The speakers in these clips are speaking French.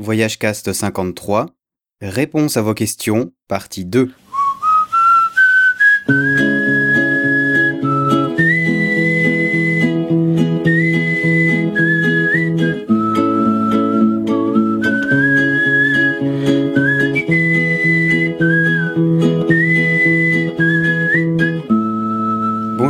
Voyage Cast 53. Réponse à vos questions, partie 2.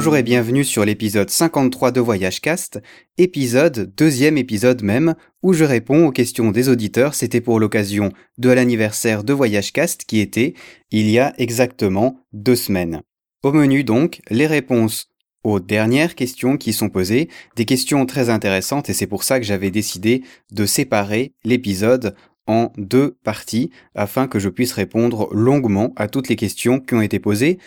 Bonjour et bienvenue sur l'épisode 53 de Voyage Cast, épisode, deuxième épisode même, où je réponds aux questions des auditeurs. C'était pour l'occasion de l'anniversaire de Voyage Cast qui était il y a exactement deux semaines. Au menu donc, les réponses aux dernières questions qui sont posées, des questions très intéressantes et c'est pour ça que j'avais décidé de séparer l'épisode en deux parties afin que je puisse répondre longuement à toutes les questions qui ont été posées.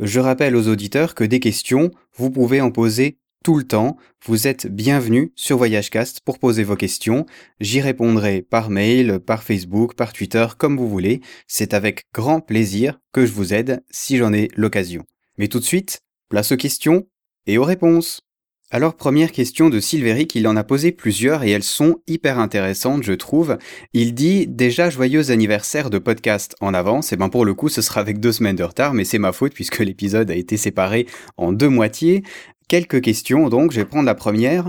Je rappelle aux auditeurs que des questions, vous pouvez en poser tout le temps. Vous êtes bienvenus sur VoyageCast pour poser vos questions. J'y répondrai par mail, par Facebook, par Twitter, comme vous voulez. C'est avec grand plaisir que je vous aide si j'en ai l'occasion. Mais tout de suite, place aux questions et aux réponses. Alors première question de Silveric, il en a posé plusieurs et elles sont hyper intéressantes je trouve. Il dit déjà joyeux anniversaire de podcast en avance, et ben pour le coup ce sera avec deux semaines de retard mais c'est ma faute puisque l'épisode a été séparé en deux moitiés. Quelques questions donc, je vais prendre la première.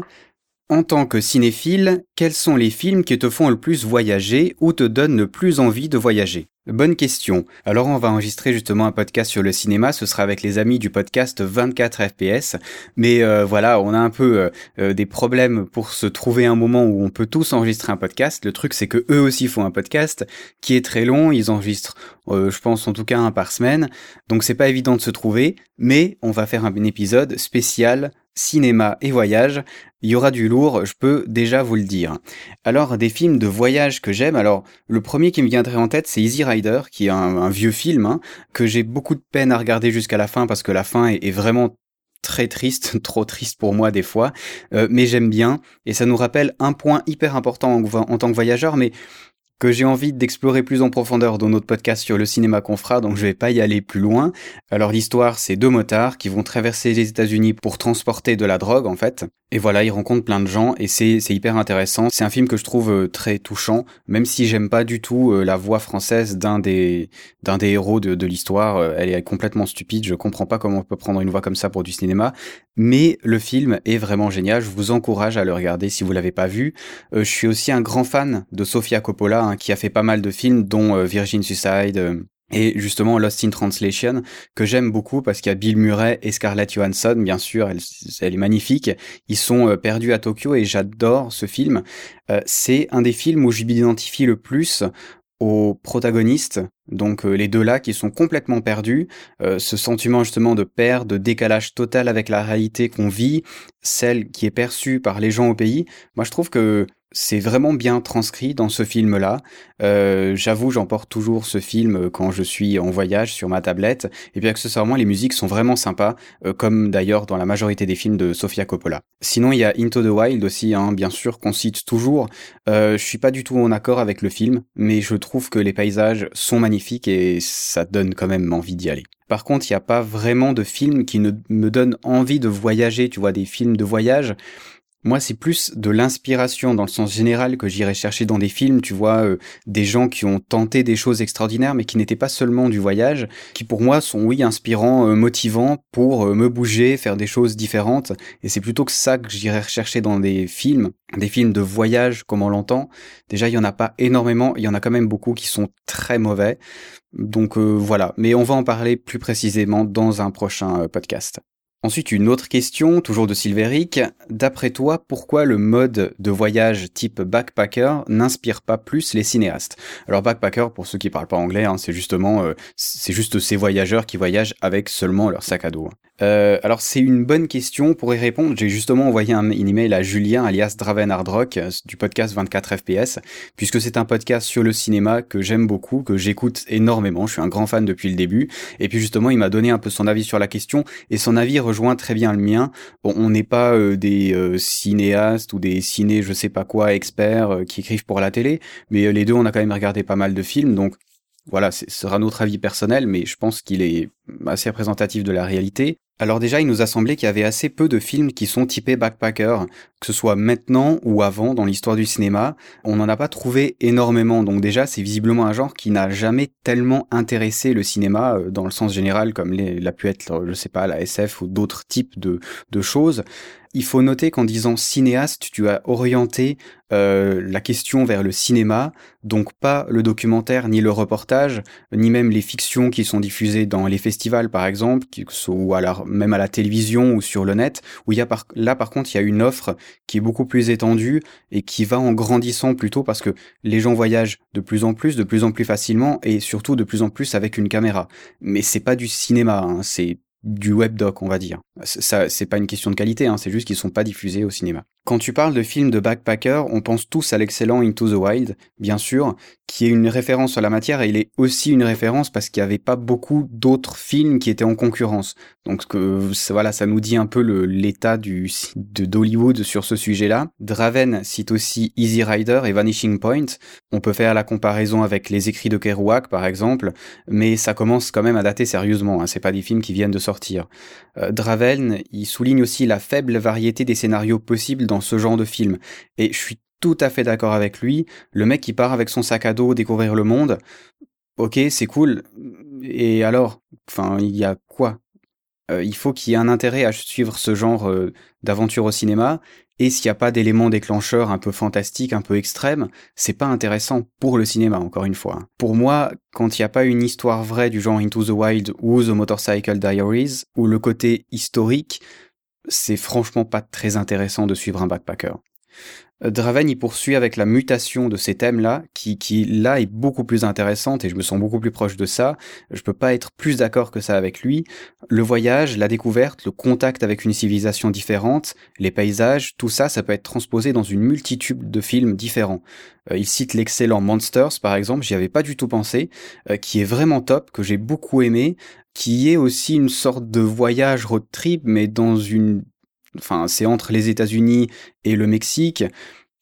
En tant que cinéphile, quels sont les films qui te font le plus voyager ou te donnent le plus envie de voyager? Bonne question. Alors on va enregistrer justement un podcast sur le cinéma, ce sera avec les amis du podcast 24 FPS. Mais euh, voilà, on a un peu euh, euh, des problèmes pour se trouver un moment où on peut tous enregistrer un podcast. Le truc c'est que eux aussi font un podcast qui est très long, ils enregistrent je pense en tout cas un par semaine. Donc c'est pas évident de se trouver, mais on va faire un épisode spécial cinéma et voyage, il y aura du lourd, je peux déjà vous le dire. Alors, des films de voyage que j'aime, alors le premier qui me viendrait en tête, c'est Easy Rider, qui est un, vieux film, hein, que j'ai beaucoup de peine à regarder jusqu'à la fin, parce que la fin est, vraiment très triste, trop triste pour moi des fois, euh, mais j'aime bien, et ça nous rappelle un point hyper important en tant que voyageur, mais que j'ai envie d'explorer plus en profondeur dans notre podcast sur le cinéma qu'on fera, donc je vais pas y aller plus loin. Alors l'histoire, c'est deux motards qui vont traverser les États-Unis pour transporter de la drogue en fait. Et voilà, ils rencontrent plein de gens et c'est hyper intéressant. C'est un film que je trouve euh, très touchant, même si j'aime pas du tout euh, la voix française d'un des héros de, de l'histoire. Euh, elle est complètement stupide. Je comprends pas comment on peut prendre une voix comme ça pour du cinéma. Mais le film est vraiment génial. Je vous encourage à le regarder si vous l'avez pas vu. je suis aussi un grand fan de Sofia Coppola Hein, qui a fait pas mal de films, dont euh, Virgin Suicide. Euh, et justement Lost in Translation que j'aime beaucoup parce qu'il y a Bill Murray et Scarlett Johansson bien sûr elle, est magnifique ils sont euh, perdus à Tokyo et j'adore ce film c'est un des films où je m'identifie le plus aux protagonistes, donc les deux là qui sont complètement perdus, ce sentiment justement de perte, de décalage total avec la réalité qu'on vit, celle qui est perçue par les gens au pays. Moi je trouve que c'est vraiment bien transcrit dans ce film-là. Euh, J'avoue, j'emporte toujours ce film quand je suis en voyage sur ma tablette. Et puis accessoirement, les musiques sont vraiment sympas, euh, comme d'ailleurs dans la majorité des films de Sofia Coppola. Sinon, il y a Into the Wild aussi, hein, bien sûr, qu'on cite toujours. Euh, je suis pas du tout en accord avec le film, mais je trouve que les paysages sont magnifiques et ça donne quand même envie d'y aller. Par contre, il n'y a pas vraiment de film qui ne me donne envie de voyager, tu vois, des films de voyage. Moi, c'est plus de l'inspiration dans le sens général que j'irais chercher dans des films, tu vois, euh, des gens qui ont tenté des choses extraordinaires, mais qui n'étaient pas seulement du voyage, qui pour moi sont, oui, inspirants, euh, motivants pour euh, me bouger, faire des choses différentes. Et c'est plutôt que ça que j'irais rechercher dans des films, des films de voyage comme on l'entend. Déjà, il y en a pas énormément, il y en a quand même beaucoup qui sont très mauvais. Donc voilà, mais on va en parler plus précisément dans un prochain podcast. Ensuite, une autre question, toujours de Silveric. D'après toi, pourquoi le mode de voyage type backpacker n'inspire pas plus les cinéastes? Alors backpacker, pour ceux qui parlent pas anglais, hein, c'est justement, euh, c'est juste ces voyageurs qui voyagent avec seulement leur sac à dos. Hein. Euh, alors c'est une bonne question pour y répondre. J'ai justement envoyé un, email à Julien alias Draven Hardrock euh, du podcast 24 FPS puisque c'est un podcast sur le cinéma que j'aime beaucoup, que j'écoute énormément. Je suis un grand fan depuis le début. Et puis justement il m'a donné un peu son avis sur la question et son avis rejoint très bien le mien. On n'est pas euh, des cinéastes ou des ciné je sais pas quoi experts qui écrivent pour la télé, mais les deux on a quand même regardé pas mal de films donc voilà, ce sera notre avis personnel, mais je pense qu'il est assez représentatif de la réalité. Alors déjà, il nous a semblé qu'il y avait assez peu de films qui sont typés backpacker, que ce soit maintenant ou avant dans l'histoire du cinéma. On n'en a pas trouvé énormément, donc déjà, c'est visiblement un genre qui n'a jamais tellement intéressé le cinéma euh, dans le sens général, comme l'a pu être, je sais pas, la SF ou d'autres types de choses. Il faut noter qu'en disant cinéaste, tu as orienté euh, la question vers le cinéma, donc pas le documentaire ni le reportage, ni même les fictions qui sont diffusées dans les festivals par exemple, ou alors même à la télévision ou sur le net, où y a par, là par contre il y a une offre qui est beaucoup plus étendue et qui va en grandissant plutôt parce que les gens voyagent de plus en plus, de plus en plus facilement et surtout de plus en plus avec une caméra. Mais c'est pas du cinéma, hein, c'est du webdoc, on va dire. Ça, c'est pas une question de qualité, hein, c'est juste qu'ils sont pas diffusés au cinéma. Quand tu parles de films de backpacker, on pense tous à l'excellent Into the Wild, bien sûr, qui est une référence sur la matière et il est aussi une référence parce qu'il n'y avait pas beaucoup d'autres films qui étaient en concurrence. Donc voilà, ça nous dit un peu l'état de d'Hollywood sur ce sujet-là. Draven cite aussi Easy Rider et Vanishing Point. On peut faire la comparaison avec les écrits de Kerouac par exemple, mais ça commence quand même à dater sérieusement. Hein, c'est pas des films qui viennent de sortir. Euh, Draven, il souligne aussi la faible variété des scénarios possibles dans ce genre de film. Et je suis tout à fait d'accord avec lui. Le mec qui part avec son sac à dos découvrir le monde, ok, c'est cool. Et alors, enfin, il y a quoi? Euh, Il faut qu'il y ait un intérêt à suivre ce genre euh, d'aventure au cinéma. Et s'il n'y a pas d'éléments déclencheurs un peu fantastiques, un peu extrêmes, c'est pas intéressant pour le cinéma, encore une fois. Pour moi, quand il n'y a pas une histoire vraie du genre Into the Wild ou The Motorcycle Diaries, ou le côté historique, c'est franchement pas très intéressant de suivre un backpacker. Euh, Draven y poursuit avec la mutation de ces thèmes-là, qui, qui là est beaucoup plus intéressante et je me sens beaucoup plus proche de ça. Je peux pas être plus d'accord que ça avec lui. Le voyage, la découverte, le contact avec une civilisation différente, les paysages, tout ça, ça peut être transposé dans une multitude de films différents. Euh, il cite l'excellent Monsters, par exemple, j'y avais pas du tout pensé, euh, qui est vraiment top, que j'ai beaucoup aimé, qui est aussi une sorte de voyage road trip, mais dans une enfin c'est entre les États-Unis et le Mexique.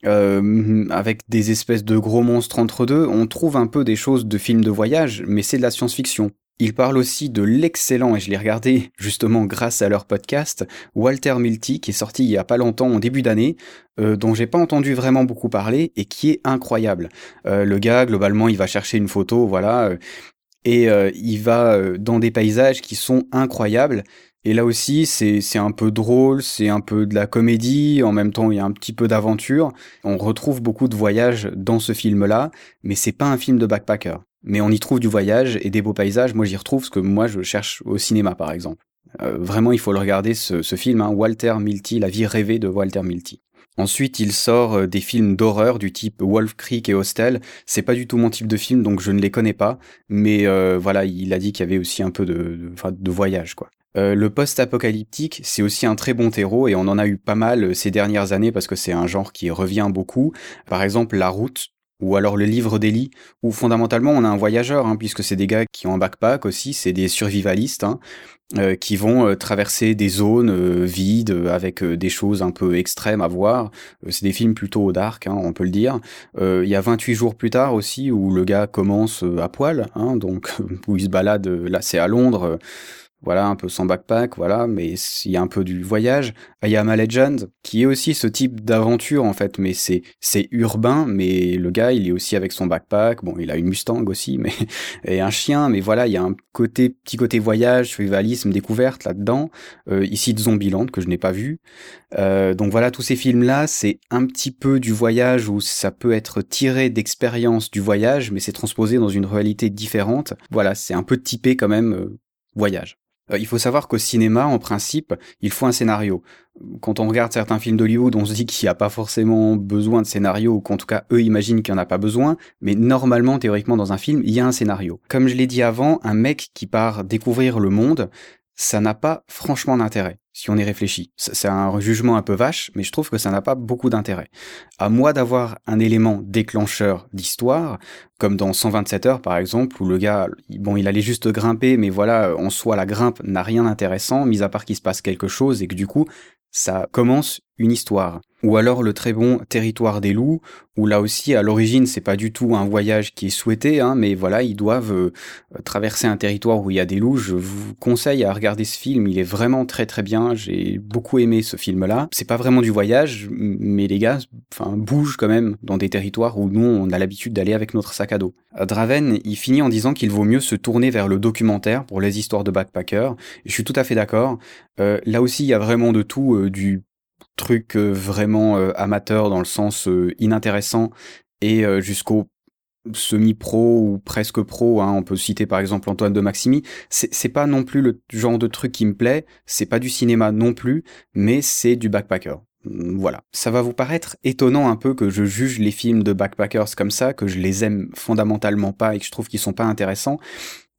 Euh, avec des espèces de gros monstres entre deux, on trouve un peu des choses de films de voyage, mais c'est de la science-fiction. Il parle aussi de l'excellent, et je l'ai regardé justement grâce à leur podcast, Walter Milty, qui est sorti il y a pas longtemps, en début d'année, euh, dont j'ai pas entendu vraiment beaucoup parler, et qui est incroyable. Euh, le gars, globalement, il va chercher une photo, voilà, et il va dans des paysages qui sont incroyables, et là aussi, c'est un peu drôle, c'est un peu de la comédie, en même temps il y a un petit peu d'aventure. On retrouve beaucoup de voyages dans ce film-là, mais c'est pas un film de backpacker. Mais on y trouve du voyage et des beaux paysages. Moi, j'y retrouve ce que moi je cherche au cinéma, par exemple. Euh, vraiment, il faut le regarder ce, ce film, hein, Walter Milty, La vie rêvée de Walter Milty. Ensuite, il sort euh, des films d'horreur du type Wolf Creek et Hostel. C'est pas du tout mon type de film, donc je ne les connais pas. Mais euh, voilà, il a dit qu'il y avait aussi un peu de, de, voyage, quoi. Euh, le post-apocalyptique, c'est aussi un très bon terreau et on en a eu pas mal euh, ces dernières années parce que c'est un genre qui revient beaucoup. Par exemple, La Route, ou alors le livre d'Eli, où fondamentalement on a un voyageur, hein, puisque c'est des gars qui ont un backpack aussi, c'est des survivalistes, hein, euh, qui vont traverser des zones vides avec des choses un peu extrêmes à voir. c'est des films plutôt dark, hein, on peut le dire. Il y a 28 jours plus tard aussi, où le gars commence à poil, hein, donc où il se balade, là c'est à Londres voilà, un peu sans backpack, voilà, mais il y a un peu du voyage. Il y a Legend, qui est aussi ce type d'aventure, en fait, mais c'est, c'est urbain, mais le gars, il est aussi avec son backpack, bon, il a une Mustang aussi, mais, et un chien, mais voilà, il y a un côté, petit côté voyage, survivalisme, découverte là-dedans. Euh, ici, de Zombieland, que je n'ai pas vu. Euh, donc voilà, tous ces films-là, c'est un petit peu du voyage où ça peut être tiré d'expérience du voyage, mais c'est transposé dans une réalité différente. Voilà, c'est un peu typé quand même euh, voyage. Euh, il faut savoir qu'au cinéma, en principe, il faut un scénario. Quand on regarde certains films d'Hollywood, on se dit qu'il n'y a pas forcément besoin de scénario, ou qu'en tout cas, eux imaginent qu'il n'y en a pas besoin, mais normalement, théoriquement, dans un film, il y a un scénario. Comme je l'ai dit avant, un mec qui part découvrir le monde, ça n'a pas franchement d'intérêt, si on y réfléchit. C'est un jugement un peu vache, mais je trouve que ça n'a pas beaucoup d'intérêt. À moi d'avoir un élément déclencheur d'histoire, comme dans 127 heures par exemple, où le gars, bon, il allait juste grimper, mais voilà, en soi, la grimpe n'a rien d'intéressant, mis à part qu'il se passe quelque chose et que du coup, ça commence une histoire. Ou alors le très bon Territoire des loups, où là aussi à l'origine c'est pas du tout un voyage qui est souhaité, hein, mais voilà ils doivent euh, traverser un territoire où il y a des loups. Je vous conseille à regarder ce film, il est vraiment très très bien. J'ai beaucoup aimé ce film-là. C'est pas vraiment du voyage, mais les gars, enfin bougent quand même dans des territoires où nous on a l'habitude d'aller avec notre sac à dos. Draven, il finit en disant qu'il vaut mieux se tourner vers le documentaire pour les histoires de backpackers. je suis tout à fait d'accord. Euh, là aussi il y a vraiment de tout, euh, du truc euh, vraiment euh, amateur dans le sens euh, inintéressant et jusqu'au semi-pro ou presque pro. Hein. On peut citer par exemple Antoine de Maximi. C'est pas non plus le genre de truc qui me plaît. C'est pas du cinéma non plus, mais c'est du backpacker. Voilà. Ça va vous paraître étonnant un peu que je juge les films de backpackers comme ça, que je les aime fondamentalement pas et que je trouve qu'ils sont pas intéressants.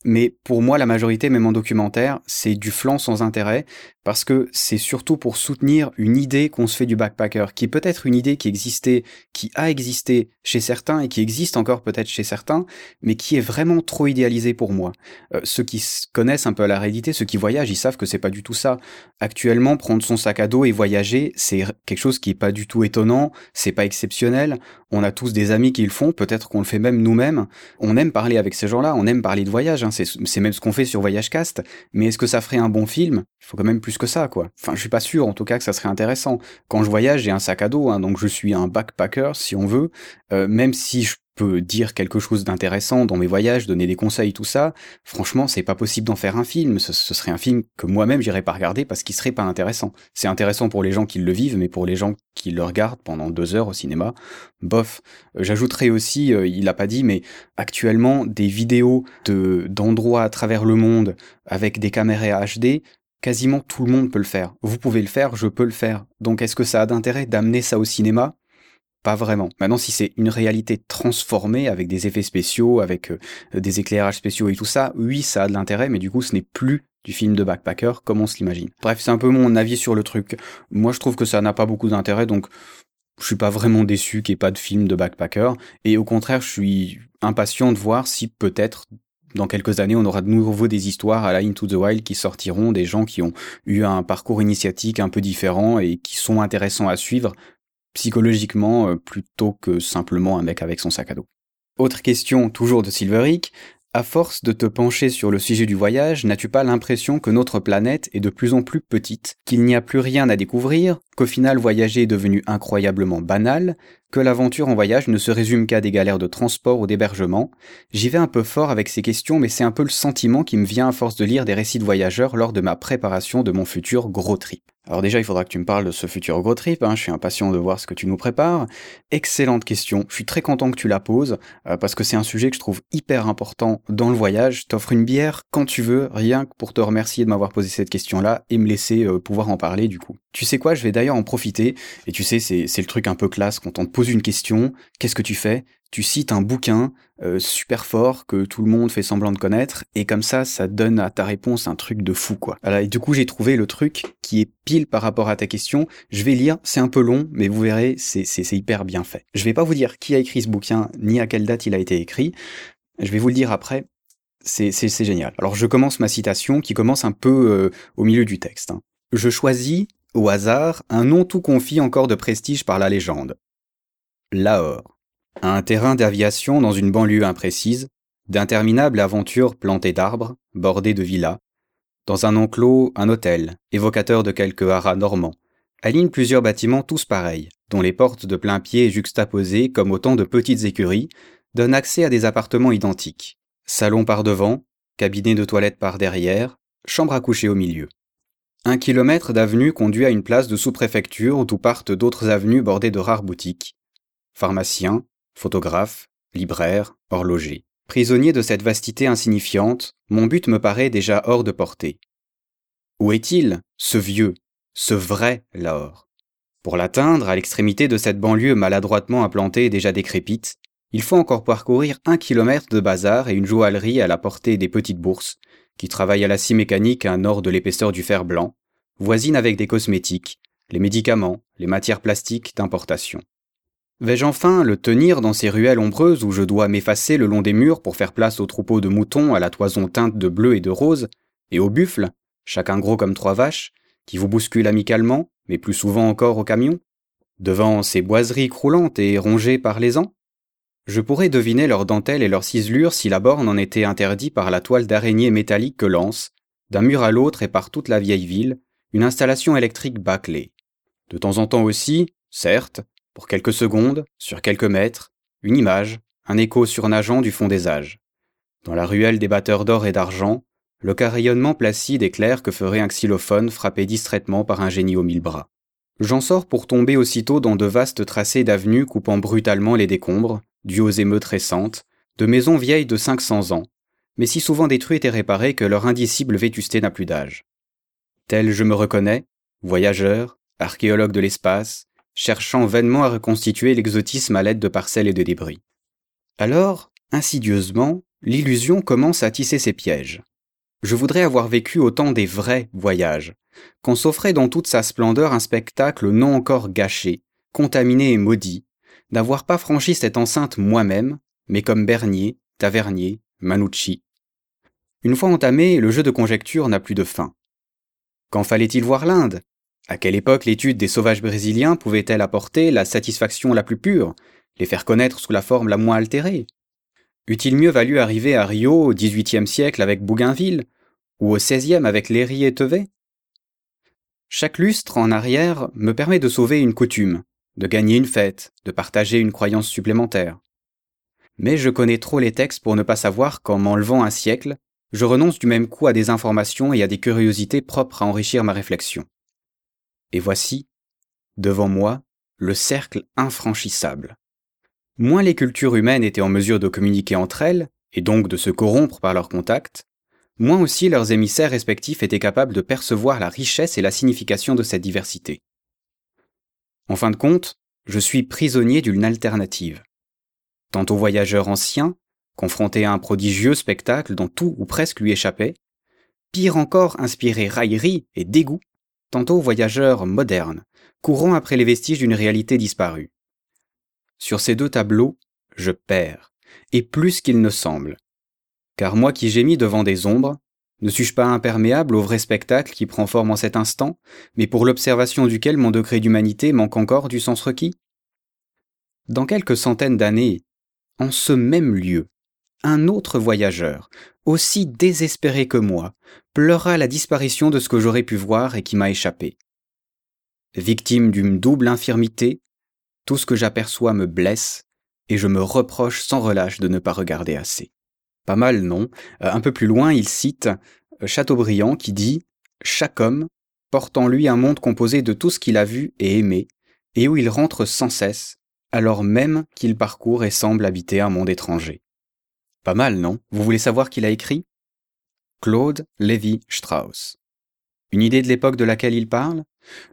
Mais pour moi, la majorité, même en documentaire, c'est du flanc sans intérêt, parce que c'est surtout pour soutenir une idée qu'on se fait du backpacker, qui est peut-être une idée qui existait, qui a existé chez certains et qui existe encore peut-être chez certains, mais qui est vraiment trop idéalisée pour moi. Euh, ceux qui connaissent un peu la réalité, ceux qui voyagent, ils savent que c'est pas du tout ça. Actuellement, prendre son sac à dos et voyager, c'est quelque chose qui est pas du tout étonnant, c'est pas exceptionnel. On a tous des amis qui le font, peut-être qu'on le fait même nous-mêmes. On aime parler avec ces gens-là, on aime parler de voyage, hein. c'est même ce qu'on fait sur Voyagecast. Mais est-ce que ça ferait un bon film? Il faut quand même plus que ça, quoi. Enfin, je suis pas sûr, en tout cas, que ça serait intéressant. Quand je voyage, j'ai un sac à dos, hein, donc je suis un backpacker, si on veut. Euh, même si je dire quelque chose d'intéressant dans mes voyages, donner des conseils, tout ça, franchement, c'est pas possible d'en faire un film. Ce, serait un film que moi-même j'irais pas regarder parce qu'il serait pas intéressant. C'est intéressant pour les gens qui le vivent, mais pour les gens qui le regardent pendant deux heures au cinéma, bof. Euh, j'ajouterais aussi, euh, il a pas dit, mais actuellement, des vidéos de d'endroits à travers le monde avec des caméras HD, quasiment tout le monde peut le faire. Vous pouvez le faire, je peux le faire. Donc est-ce que ça a d'intérêt d'amener ça au cinéma? Pas vraiment. Maintenant, si c'est une réalité transformée avec des effets spéciaux, avec euh, des éclairages spéciaux et tout ça, oui, ça a de l'intérêt, mais du coup, ce n'est plus du film de backpacker comme on se l'imagine. Bref, c'est un peu mon avis sur le truc. Moi, je trouve que ça n'a pas beaucoup d'intérêt, donc je suis pas vraiment déçu qu'il n'y ait pas de film de backpacker. Et au contraire, je suis impatient de voir si peut-être dans quelques années, on aura de nouveau des histoires à la Into the Wild qui sortiront, des gens qui ont eu un parcours initiatique un peu différent et qui sont intéressants à suivre psychologiquement euh, plutôt que simplement un mec avec son sac à dos. Autre question, toujours de Silveric. À force de te pencher sur le sujet du voyage, n'as-tu pas l'impression que notre planète est de plus en plus petite, qu'il n'y a plus rien à découvrir, qu'au final voyager est devenu incroyablement banal, que l'aventure en voyage ne se résume qu'à des galères de transport ou d'hébergement? J'y vais un peu fort avec ces questions, mais c'est un peu le sentiment qui me vient à force de lire des récits de voyageurs lors de ma préparation de mon futur gros trip. Alors déjà, il faudra que tu me parles de ce futur gros trip, hein. je suis impatient de voir ce que tu nous prépares. Excellente question, je suis très content que tu la poses, euh, parce que c'est un sujet que je trouve hyper important dans le voyage. T'offre une bière quand tu veux, rien que pour te remercier de m'avoir posé cette question-là et me laisser euh, pouvoir en parler du coup. Tu sais quoi, je vais d'ailleurs en profiter, et tu sais, c'est le truc un peu classe quand on te pose une question, qu'est-ce que tu fais? Tu cites un bouquin euh, super fort que tout le monde fait semblant de connaître et comme ça ça donne à ta réponse un truc de fou quoi. Voilà, et du coup j'ai trouvé le truc qui est pile par rapport à ta question. Je vais lire, c'est un peu long mais vous verrez c'est hyper bien fait. Je vais pas vous dire qui a écrit ce bouquin ni à quelle date il a été écrit. Je vais vous le dire après. C'est c'est génial. Alors je commence ma citation qui commence un peu euh, au milieu du texte. Hein. Je choisis au hasard un nom tout confit encore de prestige par la légende. Lahore un terrain d'aviation dans une banlieue imprécise, d'interminables aventures plantées d'arbres, bordées de villas, dans un enclos, un hôtel, évocateur de quelques haras normands, aligne plusieurs bâtiments tous pareils, dont les portes de plein pied juxtaposées comme autant de petites écuries, donnent accès à des appartements identiques. Salon par devant, cabinet de toilette par derrière, chambre à coucher au milieu. Un kilomètre d'avenue conduit à une place de sous-préfecture d'où partent d'autres avenues bordées de rares boutiques. Pharmaciens, photographe, libraire, horloger. Prisonnier de cette vastité insignifiante, mon but me paraît déjà hors de portée. Où est-il, ce vieux, ce vrai Lahore Pour l'atteindre, à l'extrémité de cette banlieue maladroitement implantée et déjà décrépite, il faut encore parcourir un kilomètre de bazar et une joaillerie à la portée des petites bourses, qui travaillent à la scie mécanique à un nord de l'épaisseur du fer blanc, voisine avec des cosmétiques, les médicaments, les matières plastiques d'importation. Vais-je enfin le tenir dans ces ruelles ombreuses où je dois m'effacer le long des murs pour faire place aux troupeaux de moutons à la toison teinte de bleu et de rose, et aux buffles, chacun gros comme trois vaches, qui vous bousculent amicalement, mais plus souvent encore au camion Devant ces boiseries croulantes et rongées par les ans? Je pourrais deviner leurs dentelles et leurs ciselures si la borne en était interdite par la toile d'araignée métallique que lance, d'un mur à l'autre et par toute la vieille ville, une installation électrique bâclée. De temps en temps aussi, certes, pour quelques secondes, sur quelques mètres, une image, un écho surnageant du fond des âges. Dans la ruelle des batteurs d'or et d'argent, le carillonnement placide et clair que ferait un xylophone frappé distraitement par un génie aux mille bras. J'en sors pour tomber aussitôt dans de vastes tracés d'avenues coupant brutalement les décombres, dus aux émeutes récentes, de maisons vieilles de 500 ans, mais si souvent détruites et réparées que leur indicible vétusté n'a plus d'âge. Tel je me reconnais, voyageur, archéologue de l'espace, cherchant vainement à reconstituer l'exotisme à l'aide de parcelles et de débris. Alors, insidieusement, l'illusion commence à tisser ses pièges. Je voudrais avoir vécu autant des vrais voyages, qu'on s'offrait dans toute sa splendeur un spectacle non encore gâché, contaminé et maudit, d'avoir pas franchi cette enceinte moi-même, mais comme Bernier, Tavernier, Manucci. Une fois entamé, le jeu de conjecture n'a plus de fin. Quand fallait-il voir l'Inde? À quelle époque l'étude des sauvages brésiliens pouvait-elle apporter la satisfaction la plus pure, les faire connaître sous la forme la moins altérée? Eût-il mieux valu arriver à Rio au XVIIIe siècle avec Bougainville, ou au XVIe avec Léry et Tevet? Chaque lustre en arrière me permet de sauver une coutume, de gagner une fête, de partager une croyance supplémentaire. Mais je connais trop les textes pour ne pas savoir qu'en m'enlevant un siècle, je renonce du même coup à des informations et à des curiosités propres à enrichir ma réflexion. Et voici, devant moi, le cercle infranchissable. Moins les cultures humaines étaient en mesure de communiquer entre elles, et donc de se corrompre par leur contact, moins aussi leurs émissaires respectifs étaient capables de percevoir la richesse et la signification de cette diversité. En fin de compte, je suis prisonnier d'une alternative. Tantôt voyageur ancien, confronté à un prodigieux spectacle dont tout ou presque lui échappait, pire encore inspiré raillerie et dégoût, tantôt voyageur moderne, courant après les vestiges d'une réalité disparue. Sur ces deux tableaux, je perds, et plus qu'il ne semble. Car moi qui gémis devant des ombres, ne suis-je pas imperméable au vrai spectacle qui prend forme en cet instant, mais pour l'observation duquel mon degré d'humanité manque encore du sens requis? Dans quelques centaines d'années, en ce même lieu, un autre voyageur, aussi désespéré que moi, pleura la disparition de ce que j'aurais pu voir et qui m'a échappé. Victime d'une double infirmité, tout ce que j'aperçois me blesse, et je me reproche sans relâche de ne pas regarder assez. Pas mal, non? Euh, Un peu plus loin, il cite euh, Chateaubriand qui dit Chaque homme porte en lui un monde composé de tout ce qu'il a vu et aimé, et où il rentre sans cesse, alors même qu'il parcourt et semble habiter un monde étranger. Pas mal, non? Vous voulez savoir qui l'a écrit? Claude Lévi-Strauss. Une idée de l'époque de laquelle il parle?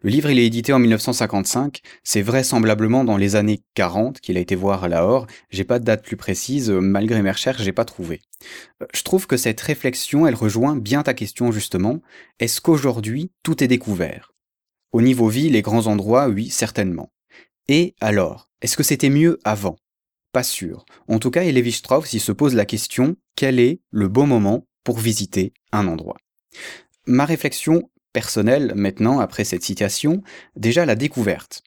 Le livre il est édité en 1955, c'est vraisemblablement dans les années 40 qu'il a été voir à Lahore, j'ai pas de date plus précise, malgré mes recherches j'ai pas trouvé. Euh, je trouve que cette réflexion elle rejoint bien ta question justement, est-ce qu'aujourd'hui tout est découvert? Au niveau vie, les grands endroits, oui, certainement. Et alors, est-ce que c'était mieux avant? Pas sûr. En tout cas, Lévi Strauss il se pose la question, quel est le bon moment pour visiter un endroit? Ma réflexion personnelle maintenant, après cette citation, déjà la découverte.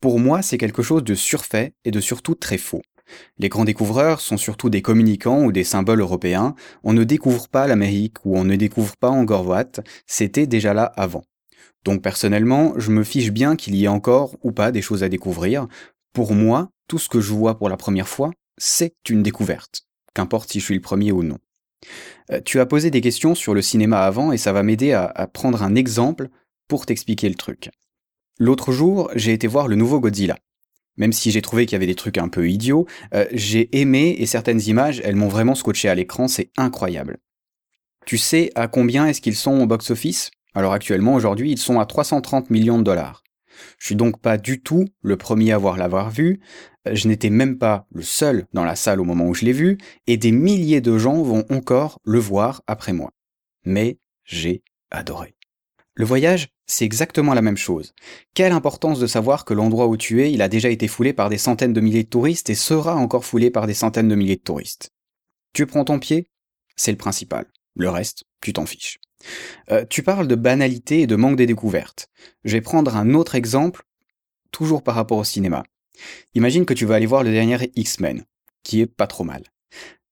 Pour moi, c'est quelque chose de surfait et de surtout très faux. Les grands découvreurs sont surtout des communicants ou des symboles européens. On ne découvre pas l'Amérique ou on ne découvre pas Angkor C'était déjà là avant. Donc personnellement, je me fiche bien qu'il y ait encore ou pas des choses à découvrir. Pour moi, tout ce que je vois pour la première fois, c'est une découverte. Qu'importe si je suis le premier ou non. Euh, tu as posé des questions sur le cinéma avant et ça va m'aider à, prendre un exemple pour t'expliquer le truc. L'autre jour, j'ai été voir le nouveau Godzilla. Même si j'ai trouvé qu'il y avait des trucs un peu idiots, euh, j'ai aimé et certaines images, elles m'ont vraiment scotché à l'écran, c'est incroyable. Tu sais à combien est-ce qu'ils sont au box-office? Alors actuellement, aujourd'hui, ils sont à 330 millions de dollars. Je suis donc pas du tout le premier à voir l'avoir vu, je n'étais même pas le seul dans la salle au moment où je l'ai vu, et des milliers de gens vont encore le voir après moi. Mais j'ai adoré. Le voyage, c'est exactement la même chose. Quelle importance de savoir que l'endroit où tu es, il a déjà été foulé par des centaines de milliers de touristes et sera encore foulé par des centaines de milliers de touristes. Tu prends ton pied, c'est le principal. Le reste, tu t'en fiches. Euh, tu parles de banalité et de manque des découvertes. Je vais prendre un autre exemple, toujours par rapport au cinéma. Imagine que tu vas aller voir le dernier X-Men, qui est pas trop mal.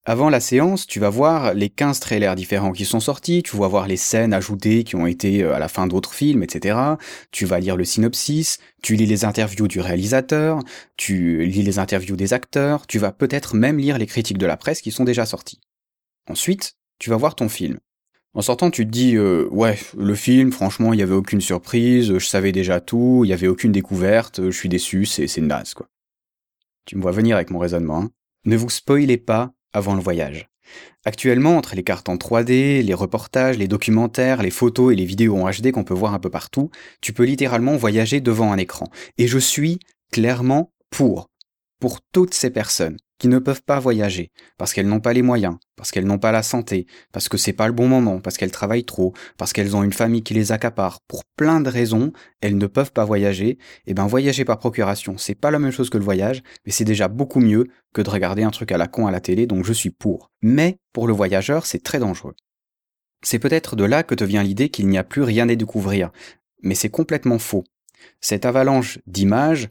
Avant la séance, tu vas voir les 15 trailers différents qui sont sortis, tu vas voir les scènes ajoutées qui ont été euh, à la fin d'autres films, etc. Tu vas lire le synopsis, tu lis les interviews du réalisateur, tu lis les interviews des acteurs, tu vas peut-être même lire les critiques de la presse qui sont déjà sorties. Ensuite, tu vas voir ton film. En sortant, tu te dis euh, ouais, le film, franchement, il y avait aucune surprise, je savais déjà tout, il y avait aucune découverte, je suis déçu, c'est c'est naze quoi. Tu me vois venir avec mon raisonnement. Hein. ne vous spoilez pas avant le voyage. Actuellement, entre les cartes en 3D, les reportages, les documentaires, les photos et les vidéos en HD qu'on peut voir un peu partout, tu peux littéralement voyager devant un écran. Et je suis clairement pour. Pour toutes ces personnes qui ne peuvent pas voyager parce qu'elles n'ont pas les moyens, parce qu'elles n'ont pas la santé, parce que c'est pas le bon moment, parce qu'elles travaillent trop, parce qu'elles ont une famille qui les accapare, pour plein de raisons, elles ne peuvent pas voyager. Et eh ben voyager par procuration, c'est pas la même chose que le voyage, mais c'est déjà beaucoup mieux que de regarder un truc à la con à la télé, donc je suis pour. Mais pour le voyageur, c'est très dangereux. C'est peut-être de là que te vient l'idée qu'il n'y a plus rien à découvrir, mais c'est complètement faux. Cette avalanche d'images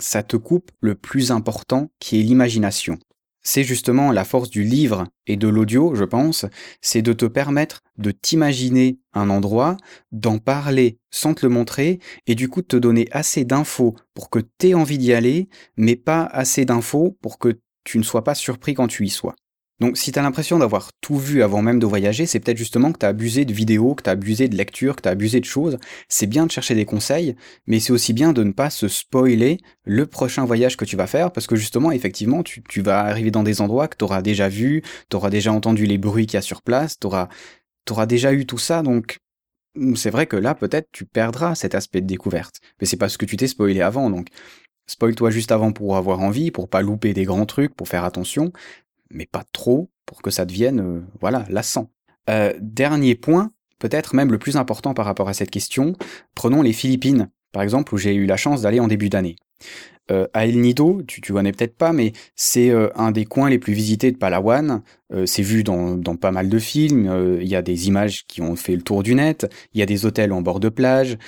ça te coupe le plus important qui est l'imagination. C'est justement la force du livre et de l'audio, je pense, c'est de te permettre de t'imaginer un endroit, d'en parler sans te le montrer, et du coup de te donner assez d'infos pour que tu aies envie d'y aller, mais pas assez d'infos pour que tu ne sois pas surpris quand tu y sois. Donc si t'as l'impression d'avoir tout vu avant même de voyager, c'est peut-être justement que t'as abusé de vidéos, que t'as abusé de lecture, que t'as abusé de choses. C'est bien de chercher des conseils, mais c'est aussi bien de ne pas se spoiler le prochain voyage que tu vas faire, parce que justement, effectivement, tu, vas arriver dans des endroits que t'auras déjà vu, t'auras déjà entendu les bruits qu'il y a sur place, t'auras auras déjà eu tout ça, donc c'est vrai que là, peut-être, tu perdras cet aspect de découverte. Mais c'est parce que tu t'es spoilé avant, donc spoil-toi juste avant pour avoir envie, pour pas louper des grands trucs, pour faire attention mais pas trop pour que ça devienne, euh, voilà, lassant. Euh, dernier point, peut-être même le plus important par rapport à cette question, prenons les Philippines, par exemple, où j'ai eu la chance d'aller en début d'année. Euh, à El Nido, tu, tu connais peut-être pas, mais c'est euh, un des coins les plus visités de Palawan. Euh, c'est vu dans, dans, pas mal de films. Il y a des images qui ont fait le tour du net. Il y a des hôtels en bord de plage.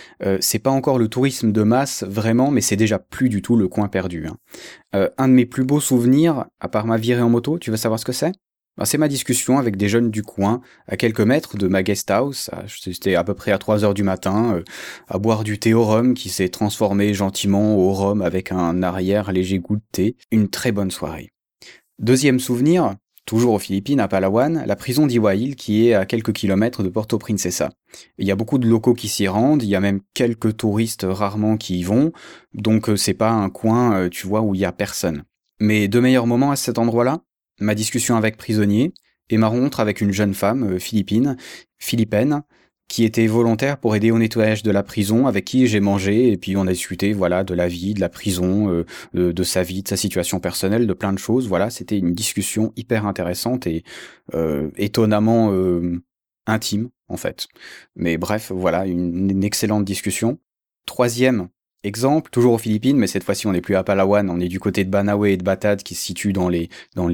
c'est pas encore le tourisme de masse vraiment, mais c'est déjà plus du tout le coin perdu. Hein. un de mes plus beaux souvenirs, à part ma virée en moto, tu veux savoir ce que c'est? Bah, c'est ma discussion avec des jeunes du coin, à quelques mètres de ma guest house. C'était à peu près à 3 heures du matin, euh, à boire du thé au rhum qui s'est transformé gentiment au rhum avec un arrière léger goût de thé. Une très bonne soirée. Deuxième souvenir, toujours aux Philippines, à Palawan, la prison d'Iwail qui est à quelques kilomètres de Porto Princesa. Il y a beaucoup de locaux qui s'y rendent, il y a même quelques touristes rarement qui y vont, donc euh, c'est pas un coin, euh, tu vois, où il y a personne. Mais de meilleurs moments à cet endroit-là? Ma discussion avec prisonnier et ma rencontre avec une jeune femme euh, philippine, philippine, qui était volontaire pour aider au nettoyage de la prison, avec qui j'ai mangé et puis on a discuté voilà de la vie, de la prison, euh, de, sa vie, de sa situation personnelle, de plein de choses. Voilà, c'était une discussion hyper intéressante et euh, étonnamment intime en fait. Mais bref, voilà une excellente discussion. Troisième Exemple, toujours aux Philippines, mais cette fois-ci on n'est plus à Palawan, on est du côté de Banawe et de Batad qui se situent dans les, dans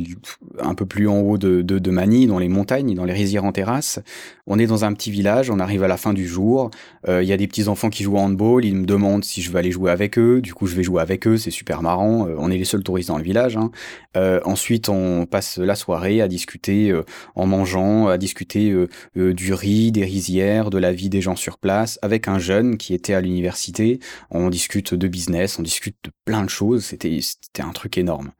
un peu plus en haut de, de, de Mani, dans les montagnes, dans les rizières en terrasse. On est dans un petit village, on arrive à la fin du jour, euh, il y a des petits enfants qui jouent au handball, ils me demandent si je veux aller jouer avec eux, du coup je vais jouer avec eux, c'est super marrant, euh, on est les seuls touristes dans le village. Hein. Euh, ensuite on passe la soirée à discuter en mangeant, à discuter du riz, des rizières, de la vie des gens sur place, avec un jeune qui était à l'université. Discute de business, on discute de plein de choses. C'était un truc énorme.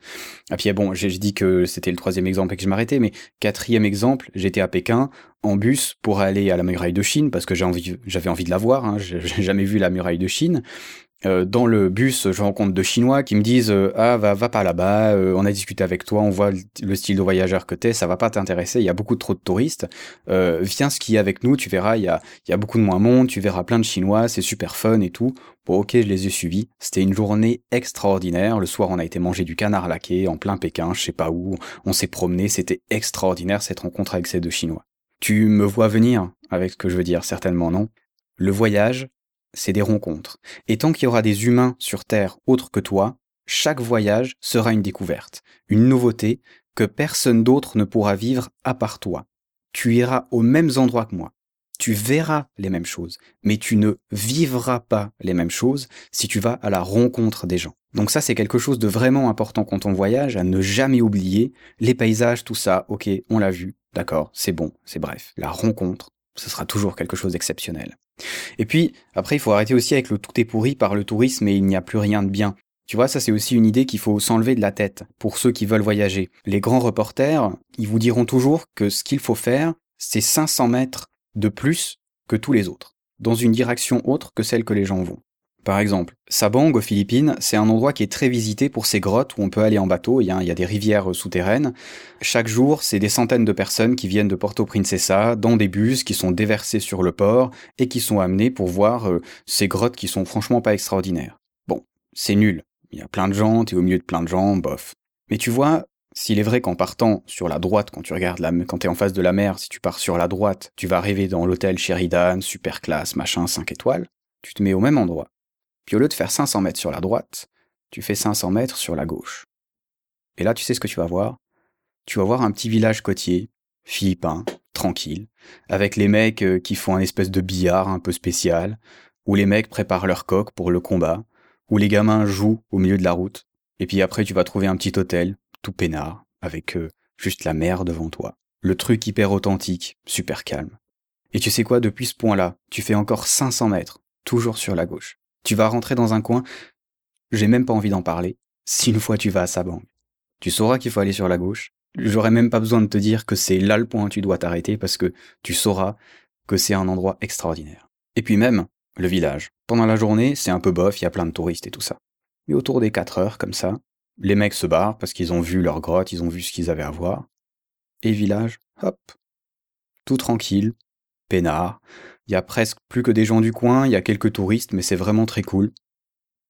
Et puis bon, j'ai dit que c'était le troisième exemple et que je m'arrêtais, mais quatrième exemple, j'étais à Pékin en bus pour aller à la muraille de Chine parce que j'avais envie de la voir. Hein, j'ai jamais vu la muraille de Chine. Euh, dans le bus, je rencontre deux Chinois qui me disent euh, ah va va pas là-bas, euh, on a discuté avec toi, on voit le style de voyageur que t'es, ça va pas t'intéresser, il y a beaucoup trop de touristes, viens skier avec nous, tu verras, il y a y a beaucoup de moins monde, tu verras plein de Chinois, c'est super fun et tout. Bon ok, je les ai suivis. C'était une journée extraordinaire. Le soir, on a été manger du canard laqué en plein Pékin, je sais pas où. On s'est promené, c'était extraordinaire cette rencontre avec ces deux Chinois. Tu me vois venir avec ce que je veux dire, certainement non? Le voyage, c'est des rencontres. Et tant qu'il y aura des humains sur Terre autres que toi, chaque voyage sera une découverte, une nouveauté que personne d'autre ne pourra vivre à part toi. Tu iras aux mêmes endroits que moi. tu verras les mêmes choses, mais tu ne vivras pas les mêmes choses si tu vas à la rencontre des gens. Donc ça, c'est quelque chose de vraiment important quand on voyage, à ne jamais oublier. Les paysages, tout ça, ok, on l'a vu, d'accord, c'est bon, c'est bref. La rencontre, ce sera toujours quelque chose d'exceptionnel. Et puis, après, il faut arrêter aussi avec le tout est pourri par le tourisme et il n'y a plus rien de bien. Tu vois, ça c'est aussi une idée qu'il faut s'enlever de la tête pour ceux qui veulent voyager. Les grands reporters, ils vous diront toujours que ce qu'il faut faire, c'est 500 mètres de plus que tous les autres, dans une direction autre que celle que les gens vont. Par exemple, Sabang aux Philippines, c'est un endroit qui est très visité pour ses grottes où on peut aller en bateau, il y a, des rivières souterraines. Chaque jour, c'est des centaines de personnes qui viennent de Porto Princesa dans des bus qui sont déversés sur le port et qui sont amenés pour voir euh, ces grottes qui sont franchement pas extraordinaires. Bon, c'est nul. Il y a plein de gens, t'es au milieu de plein de gens, bof. Mais tu vois, s'il est vrai qu'en partant sur la droite, quand tu regardes la, quand t'es en face de la mer, si tu pars sur la droite, tu vas arriver dans l'hôtel Sheridan, super classe, machin, 5 étoiles, tu te mets au même endroit. Puis au lieu de faire 500 mètres sur la droite, tu fais 500 mètres sur la gauche. Et là, tu sais ce que tu vas voir? Tu vas voir un petit village côtier, philippin, tranquille, avec les mecs euh, qui font un espèce de billard un peu spécial, où les mecs préparent leur coq pour le combat, où les gamins jouent au milieu de la route, et puis après tu vas trouver un petit hôtel, tout peinard, avec euh, juste la mer devant toi. Le truc hyper authentique, super calme. Et tu sais quoi, depuis ce point-là, tu fais encore 500 mètres, toujours sur la gauche. Tu vas rentrer dans un coin, j'ai même pas envie d'en parler, si une fois tu vas à Sabang. Tu sauras qu'il faut aller sur la gauche. J'aurais même pas besoin de te dire que c'est là le point où tu dois t'arrêter parce que tu sauras que c'est un endroit extraordinaire. Et puis même, le village. Pendant la journée, c'est un peu bof, il y a plein de touristes et tout ça. Mais autour des 4 heures, comme ça, les mecs se barrent parce qu'ils ont vu leur grotte, ils ont vu ce qu'ils avaient à voir. Et village, hop, tout tranquille, peinard, il y a presque plus que des gens du coin, il y a quelques touristes, mais c'est vraiment très cool.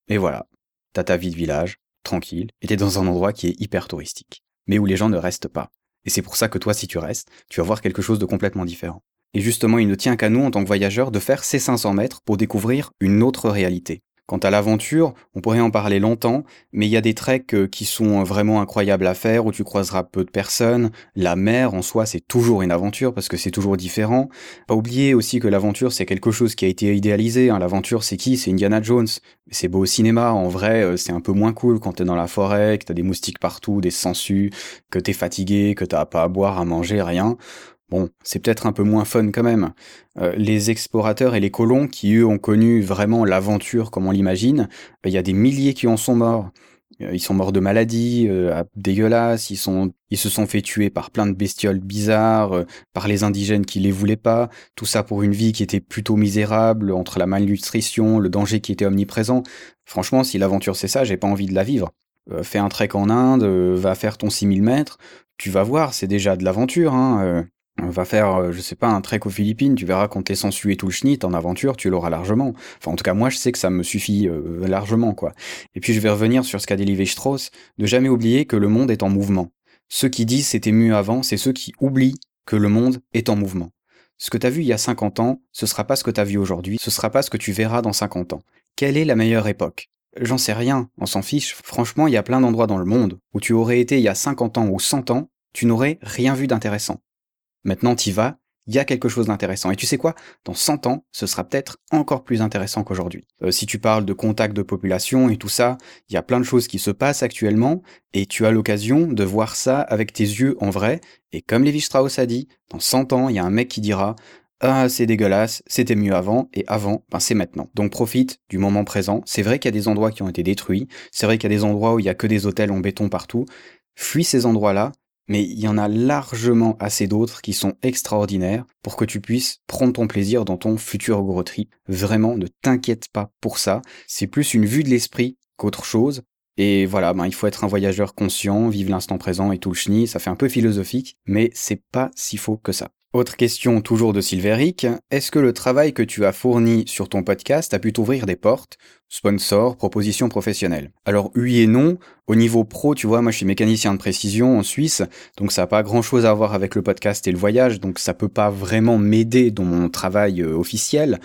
Et voilà, t'as ta vie de village, tranquille, et t'es dans un endroit qui est hyper touristique, mais où les gens ne restent pas. Et c'est pour ça que toi, si tu restes, tu vas voir quelque chose de complètement différent. Et justement, il ne tient qu'à nous, en tant que voyageurs, de faire ces 500 mètres pour découvrir une autre réalité. Quant à l'aventure, on pourrait en parler longtemps, mais il y a des treks qui sont vraiment incroyables à faire, où tu croiseras peu de personnes. La mer, en soi, c'est toujours une aventure, parce que c'est toujours différent. Pas oublier aussi que l'aventure, c'est quelque chose qui a été idéalisé. Hein. L'aventure, c'est qui? C'est Indiana Jones. C'est beau au cinéma, en vrai, euh, c'est un peu moins cool quand t'es dans la forêt, que t'as des moustiques partout, des sangsues, que t'es fatigué, que t'as pas à boire, à manger, rien. Bon, c'est peut-être un peu moins fun quand même. Euh, les explorateurs et les colons qui, eux, ont connu vraiment l'aventure comme on l'imagine, il y a des milliers qui en sont morts. Euh, ils sont morts de maladies euh, dégueulasses, ils, sont, ils se sont fait tuer par plein de bestioles bizarres, par les indigènes qui les voulaient pas, tout ça pour une vie qui était plutôt misérable, entre la malnutrition, le danger qui était omniprésent. Franchement, si l'aventure c'est ça, j'ai pas envie de la vivre. fais un trek en Inde, va faire ton 6000 mètres, tu vas voir, c'est déjà de l'aventure. Hein, on va faire, euh, je sais pas, un trek aux Philippines, tu verras quand t'es sans suer tout le schnitt en aventure, tu l'auras largement. Enfin, en tout cas, moi, je sais que ça me suffit euh, largement, quoi. Et puis, je vais revenir sur ce qu'a dit Lévi-Strauss, de jamais oublier que le monde est en mouvement. Ceux qui disent c'était mieux avant, c'est ceux qui oublient que le monde est en mouvement. Ce que t'as vu il y a 50 ans, ce sera pas ce que t'as vu aujourd'hui, ce sera pas ce que tu verras dans 50 ans. Quelle est la meilleure époque? J'en sais rien, on s'en fiche. Franchement, il y a plein d'endroits dans le monde où tu aurais été il y a 50 ans ou 100 ans, tu n'aurais rien vu d'intéressant. Maintenant, t'y vas, il y a quelque chose d'intéressant. Et tu sais quoi? Dans 100 ans, ce sera peut-être encore plus intéressant qu'aujourd'hui. Euh, si tu parles de contact de population et tout ça, il y a plein de choses qui se passent actuellement et tu as l'occasion de voir ça avec tes yeux en vrai. Et comme Lévi Strauss a dit, dans 100 ans, il y a un mec qui dira ah, c'est dégueulasse, c'était mieux avant, et avant, ben c'est maintenant. Donc profite du moment présent. C'est vrai qu'il y a des endroits qui ont été détruits, c'est vrai qu'il y a des endroits où il y a que des hôtels en béton partout. Fuis ces endroits-là, mais il y en a largement assez d'autres qui sont extraordinaires pour que tu puisses prendre ton plaisir dans ton futur gros trip. Vraiment, ne t'inquiète pas pour ça. C'est plus une vue de l'esprit qu'autre chose. Et voilà, ben, il faut être un voyageur conscient, vivre l'instant présent et tout le chenille. Ça fait un peu philosophique, mais c'est pas si faux que ça. Autre question toujours de Silveric, est-ce que le travail que tu as fourni sur ton podcast a pu t'ouvrir des portes Sponsor, propositions professionnelles. Alors oui et non, au niveau pro, tu vois, moi je suis mécanicien de précision en Suisse, donc ça n'a pas grand chose à voir avec le podcast et le voyage, donc ça peut pas vraiment m'aider dans mon travail euh, officiel.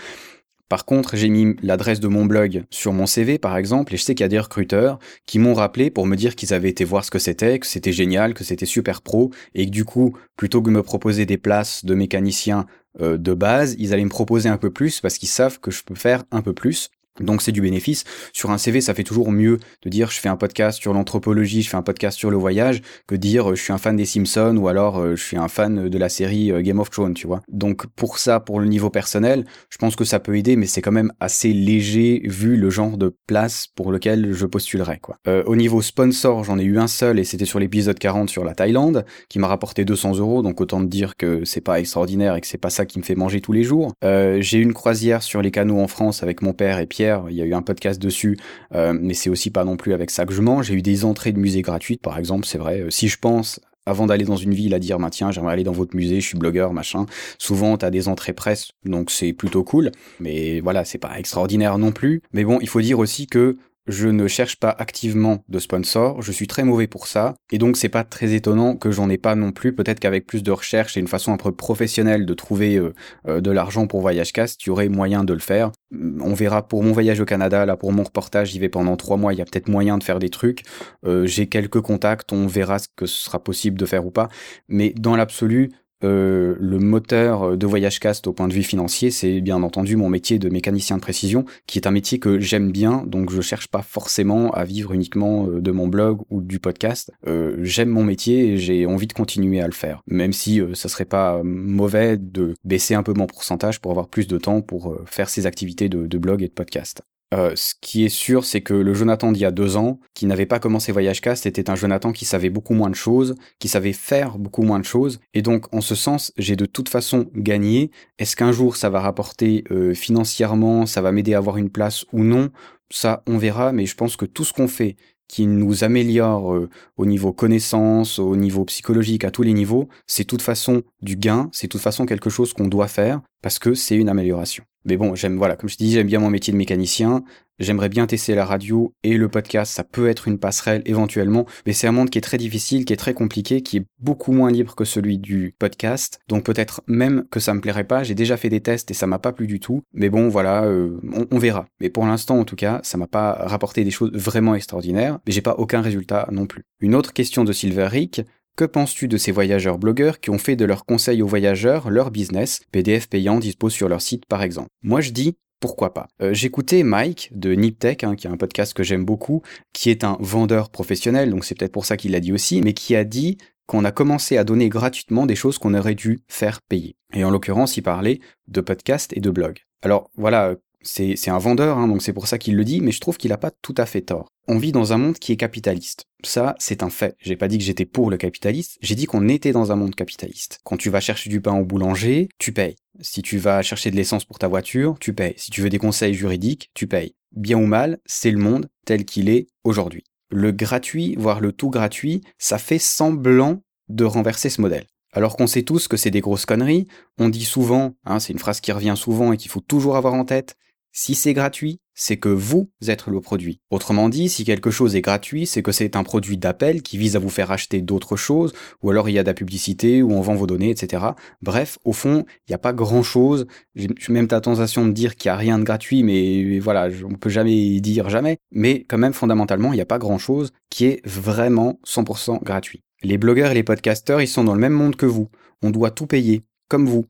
Par contre, j'ai mis l'adresse de mon blog sur mon CV, par exemple, et je sais qu'il y a des recruteurs qui m'ont rappelé pour me dire qu'ils avaient été voir ce que c'était, que c'était génial, que c'était super pro, et que du coup, plutôt que de me proposer des places de mécanicien de base, ils allaient me proposer un peu plus parce qu'ils savent que je peux faire un peu plus. Donc c'est du bénéfice. Sur un CV, ça fait toujours mieux de dire je fais un podcast sur l'anthropologie, je fais un podcast sur le voyage, que dire euh, je suis un fan des Simpsons ou alors euh, je suis un fan de la série euh, Game of Thrones, tu vois. Donc pour ça, pour le niveau personnel, je pense que ça peut aider, mais c'est quand même assez léger vu le genre de place pour lequel je postulerais, quoi. au niveau sponsor, j'en ai eu un seul et c'était sur l'épisode 40 sur la Thaïlande, qui m'a rapporté 200 euros, donc autant te dire que c'est pas extraordinaire et que c'est pas ça qui me fait manger tous les jours. j'ai eu une croisière sur les canaux en France avec mon père et Pierre il y a eu un podcast dessus, euh, mais c'est aussi pas non plus avec ça que je mange. J'ai eu des entrées de musées gratuites, par exemple, c'est vrai. Euh, si je pense avant d'aller dans une ville à dire, bah, tiens, j'aimerais aller dans votre musée, je suis blogueur, machin. Souvent, t'as des entrées presse, donc c'est plutôt cool. Mais voilà, c'est pas extraordinaire non plus. Mais bon, il faut dire aussi que je ne cherche pas activement de sponsor, je suis très mauvais pour ça, et donc c'est pas très étonnant que j'en ai pas non plus. Peut-être qu'avec plus de recherche et une façon un peu professionnelle de trouver euh, euh, de l'argent pour VoyageCast, il y aurait moyen de le faire. Mm, on verra pour mon voyage au Canada, là pour mon reportage, j'y vais pendant trois mois, il y a peut-être moyen de faire des trucs. Euh, j'ai quelques contacts, on verra ce que ce sera possible de faire ou pas. Mais dans l'absolu, euh, le moteur de Voyage Cast au point de vue financier, c'est bien entendu mon métier de mécanicien de précision, qui est un métier que j'aime bien, donc je cherche pas forcément à vivre uniquement euh, de mon blog ou du podcast. Euh, j'aime mon métier et j'ai envie de continuer à le faire, même si ça serait pas mauvais de baisser un peu mon pourcentage pour avoir plus de temps pour faire ces activités de blog et de podcast. Euh, ce qui est sûr, c'est que le Jonathan d'il y a deux ans, qui n'avait pas commencé Voyage Cast, était un Jonathan qui savait beaucoup moins de choses, qui savait faire beaucoup moins de choses. Et donc, en ce sens, j'ai de toute façon gagné. Est-ce qu'un jour ça va rapporter euh, financièrement, ça va m'aider à avoir une place ou non? Ça, on verra. Mais je pense que tout ce qu'on fait qui nous améliore euh, au niveau connaissance, au niveau psychologique, à tous les niveaux, c'est toute façon du gain, c'est toute façon quelque chose qu'on doit faire parce que c'est une amélioration. Mais bon, j'aime, voilà, comme je dis, j'aime bien mon métier de mécanicien. J'aimerais bien tester la radio et le podcast. Ça peut être une passerelle éventuellement, mais c'est un monde qui est très difficile, qui est très compliqué, qui est beaucoup moins libre que celui du podcast. Donc peut-être même que ça me plairait pas. J'ai déjà fait des tests et ça m'a pas plu du tout. Mais bon, voilà, euh, on, verra. Mais pour l'instant, en tout cas, ça m'a pas rapporté des choses vraiment extraordinaires. Mais j'ai pas aucun résultat non plus. Une autre question de Silver Rick. Que penses-tu de ces voyageurs blogueurs qui ont fait de leurs conseils aux voyageurs leur business, PDF payant dispo sur leur site par exemple Moi je dis pourquoi pas. Euh, j'écoutais Mike de Niptech, hein, qui est un podcast que j'aime beaucoup, qui est un vendeur professionnel, donc c'est peut-être pour ça qu'il l'a dit aussi, mais qui a dit qu'on a commencé à donner gratuitement des choses qu'on aurait dû faire payer. Et en l'occurrence, il parlait de podcasts et de blogs. Alors voilà, c'est un vendeur, hein, donc c'est pour ça qu'il le dit, mais je trouve qu'il n'a pas tout à fait tort. On vit dans un monde qui est capitaliste. Ça, c'est un fait. J'ai pas dit que j'étais pour le capitaliste, j'ai dit qu'on était dans un monde capitaliste. Quand tu vas chercher du pain au boulanger, tu payes. Si tu vas chercher de l'essence pour ta voiture, tu payes. Si tu veux des conseils juridiques, tu payes. Bien ou mal, c'est le monde tel qu'il est aujourd'hui. Le gratuit, voire le tout gratuit, ça fait semblant de renverser ce modèle. Alors qu'on sait tous que c'est des grosses conneries, on dit souvent, hein, c'est une phrase qui revient souvent et qu'il faut toujours avoir en tête, si c'est gratuit, c'est que vous êtes le produit. Autrement dit, si quelque chose est gratuit, c'est que c'est un produit d'appel qui vise à vous faire acheter d'autres choses, ou alors il y a de la publicité, ou on vend vos données, etc. Bref, au fond, il n'y a pas grand chose. J'ai même ta tentation de dire qu'il n'y a rien de gratuit, mais voilà, on peut jamais dire jamais. Mais quand même, fondamentalement, il n'y a pas grand chose qui est vraiment 100% gratuit. Les blogueurs et les podcasteurs, ils sont dans le même monde que vous. On doit tout payer, comme vous.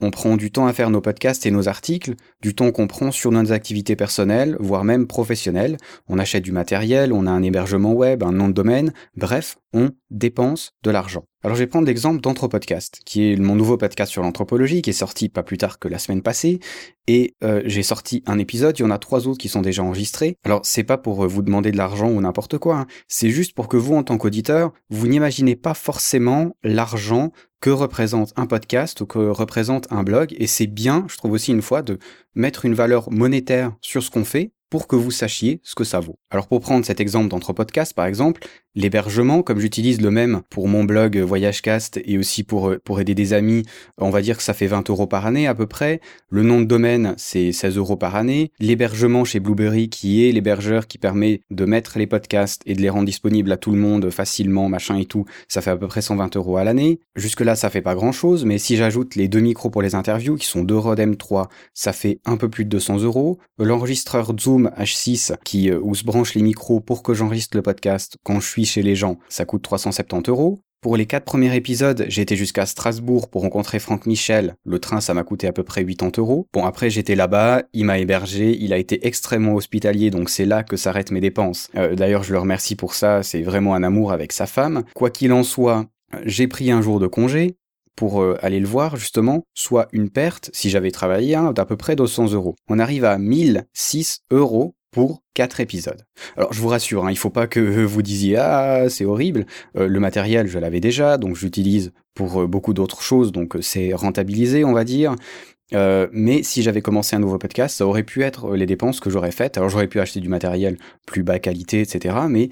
On prend du temps à faire nos podcasts et nos articles, du temps qu'on prend sur nos activités personnelles, voire même professionnelles. On achète du matériel, on a un hébergement web, un nom de domaine, bref, on dépense de l'argent. Alors je vais prendre l'exemple d'Anthropodcast, qui est mon nouveau podcast sur l'anthropologie, qui est sorti pas plus tard que la semaine passée, et euh, j'ai sorti un épisode, il y en a trois autres qui sont déjà enregistrés. Alors c'est pas pour euh, vous demander de l'argent ou n'importe quoi, hein. c'est juste pour que vous, en tant qu'auditeur, vous n'imaginez pas forcément l'argent que représente un podcast ou que représente un blog. Et c'est bien, je trouve aussi une fois, de mettre une valeur monétaire sur ce qu'on fait pour que vous sachiez ce que ça vaut. Alors pour prendre cet exemple d'entre-podcast par exemple, l'hébergement, comme j'utilise le même pour mon blog VoyageCast et aussi pour, pour aider des amis, on va dire que ça fait 20 euros par année à peu près. Le nom de domaine, c'est 16 euros par année. L'hébergement chez Blueberry, qui est l'hébergeur qui permet de mettre les podcasts et de les rendre disponibles à tout le monde facilement, machin et tout, ça fait à peu près 120 euros à l'année. Jusque-là, ça fait pas grand-chose, mais si j'ajoute les deux micros pour les interviews, qui sont deux Rode M3, ça fait un peu plus de 200 euros. L'enregistreur Zoom H6, qui, euh, où se branche les micros pour que j'enregistre le podcast quand je suis chez les gens, ça coûte 370 euros. Pour les quatre premiers épisodes, j'ai été jusqu'à Strasbourg pour rencontrer Franck Michel. Le train, ça m'a coûté à peu près 80 euros. Bon, après, j'étais là-bas, il m'a hébergé, il a été extrêmement hospitalier, donc c'est là que s'arrêtent mes dépenses. Euh, d'ailleurs, je le remercie pour ça, c'est vraiment un amour avec sa femme. Quoi qu'il en soit, j'ai pris un jour de congé pour euh, aller le voir, justement, soit une perte, si j'avais travaillé, hein, d'à peu près 200 euros. On arrive à 1006 euros pour quatre épisodes. Alors je vous rassure, hein, il faut pas que vous disiez ah c'est horrible. Euh, le matériel je l'avais déjà, donc j'utilise pour euh, beaucoup d'autres choses, donc euh, c'est rentabilisé on va dire. mais si j'avais commencé un nouveau podcast, ça aurait pu être les dépenses que j'aurais faites. Alors j'aurais pu acheter du matériel plus bas qualité, etc. Mais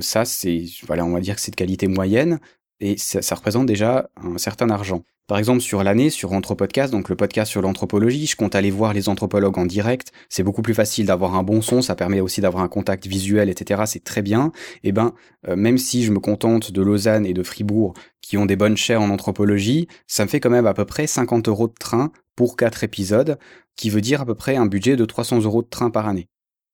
ça c'est voilà on va dire que c'est de qualité moyenne et ça représente déjà un certain argent. Par exemple, sur l'année, sur Anthropodcast, donc le podcast sur l'anthropologie, je compte aller voir les anthropologues en direct. C'est beaucoup plus facile d'avoir un bon son, ça permet aussi d'avoir un contact visuel, etc. C'est très bien. Et eh ben, euh, même si je me contente de Lausanne et de Fribourg, qui ont des bonnes chaires en anthropologie, ça me fait quand même à peu près 50 euros de train pour quatre épisodes, qui veut dire à peu près un budget de 300 euros de train par année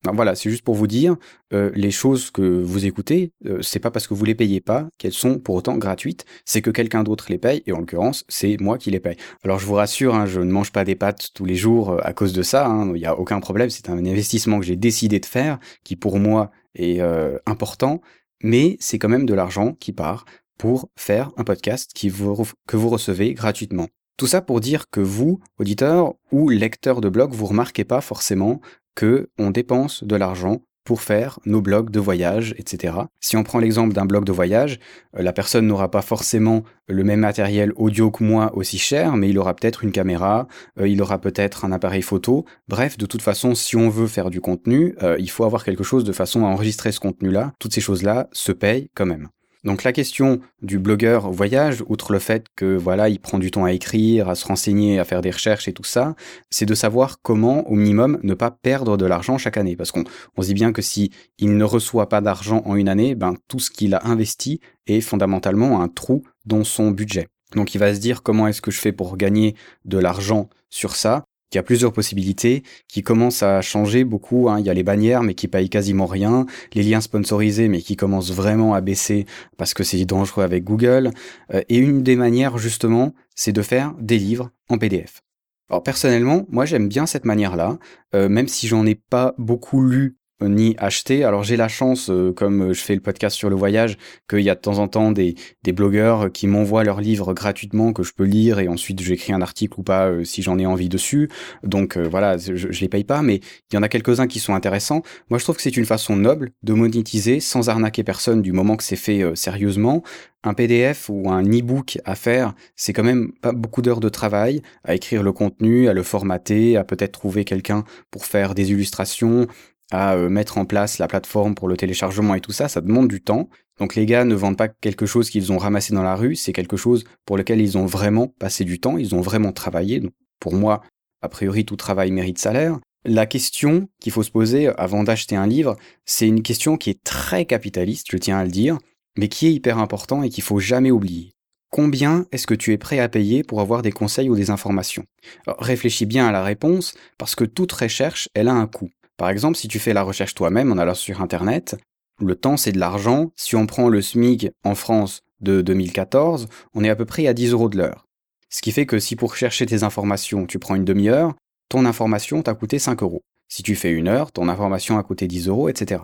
voilà, c'est juste pour vous dire, euh, les choses que vous écoutez, euh, c'est pas parce que vous les payez pas qu'elles sont pour autant gratuites, c'est que quelqu'un d'autre les paye, et en l'occurrence, c'est moi qui les paye. Alors je vous rassure, hein, je ne mange pas des pâtes tous les jours euh, à cause de ça, hein, il n'y a aucun problème, c'est un investissement que j'ai décidé de faire, qui pour moi est important, mais c'est quand même de l'argent qui part pour faire un podcast que vous recevez gratuitement. Tout ça pour dire que vous, auditeurs ou lecteurs de blog, vous remarquez pas forcément que on dépense de l'argent pour faire nos blogs de voyage, etc. Si on prend l'exemple d'un blog de voyage, euh, la personne n'aura pas forcément le même matériel audio que moi aussi cher, mais il aura peut-être une caméra, euh, il aura peut-être un appareil photo. Bref, de toute façon, si on veut faire du contenu, euh, il faut avoir quelque chose de façon à enregistrer ce contenu-là. Toutes ces choses-là se payent quand même. Donc la question du blogueur voyage, outre le fait que voilà, il prend du temps à écrire, à se renseigner, à faire des recherches et tout ça, c'est de savoir comment, au minimum, ne pas perdre de l'argent chaque année. Parce qu'on on dit bien que si il ne reçoit pas d'argent en une année, ben tout ce qu'il a investi est fondamentalement un trou dans son budget. Donc il va se dire comment est-ce que je fais pour gagner de l'argent sur ça y a plusieurs possibilités qui commencent à changer beaucoup. Hein. Il y a les bannières, mais qui payent quasiment rien. Les liens sponsorisés, mais qui commencent vraiment à baisser parce que c'est dangereux avec Google. Euh, et une des manières, justement, c'est de faire des livres en PDF. Alors personnellement, moi j'aime bien cette manière-là, euh, même si j'en ai pas beaucoup lu ni acheter. Alors j'ai la chance, euh, comme je fais le podcast sur le voyage, qu'il y a de temps en temps des, des blogueurs qui m'envoient leurs livres gratuitement que je peux lire et ensuite j'écris un article ou pas euh, si j'en ai envie dessus. Donc euh, voilà, je, je les paye pas, mais il y en a quelques-uns qui sont intéressants. Moi je trouve que c'est une façon noble de monétiser sans arnaquer personne du moment que c'est fait sérieusement. Un PDF ou un e-book à faire, c'est quand même pas beaucoup d'heures de travail à écrire le contenu, à le formater, à peut-être trouver quelqu'un pour faire des illustrations, à euh, mettre en place la plateforme pour le téléchargement et tout ça, ça demande du temps. Donc les gars ne vendent pas quelque chose qu'ils ont ramassé dans la rue, c'est quelque chose pour lequel ils ont vraiment passé du temps, ils ont vraiment travaillé. Pour moi, a priori, tout travail mérite salaire. La question qu'il faut se poser avant d'acheter un livre, c'est une question qui est très capitaliste, je tiens à le dire, mais qui est hyper important et qu'il faut jamais oublier. Combien est-ce que tu es prêt à payer pour avoir des conseils ou des informations? Réfléchis bien à la réponse, parce que toute recherche, elle a un coût. Par exemple, si tu fais la recherche toi-même en allant sur Internet, le temps c'est de l'argent. Si on prend le SMIC en France de 2014, on est à peu près à 10 euros de l'heure. Ce qui fait que si pour chercher tes informations, tu prends une demi-heure, ton information t'a coûté 5 euros. Si tu fais une heure, ton information a coûté 10 euros, etc.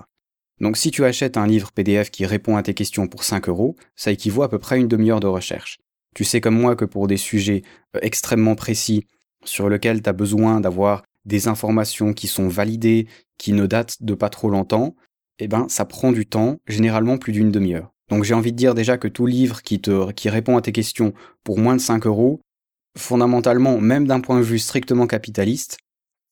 Donc si tu achètes un livre PDF qui répond à tes questions pour 5 euros, ça équivaut à peu près une demi-heure de recherche. Tu sais comme moi que pour des sujets euh, extrêmement précis sur lesquels tu as besoin d'avoir des informations qui sont validées, qui ne datent de pas trop longtemps, eh ben ça prend du temps, généralement plus d'une demi-heure. Donc j'ai envie de dire déjà que tout livre qui te qui répond à tes questions pour moins de 5 euros, fondamentalement, même d'un point de vue strictement capitaliste,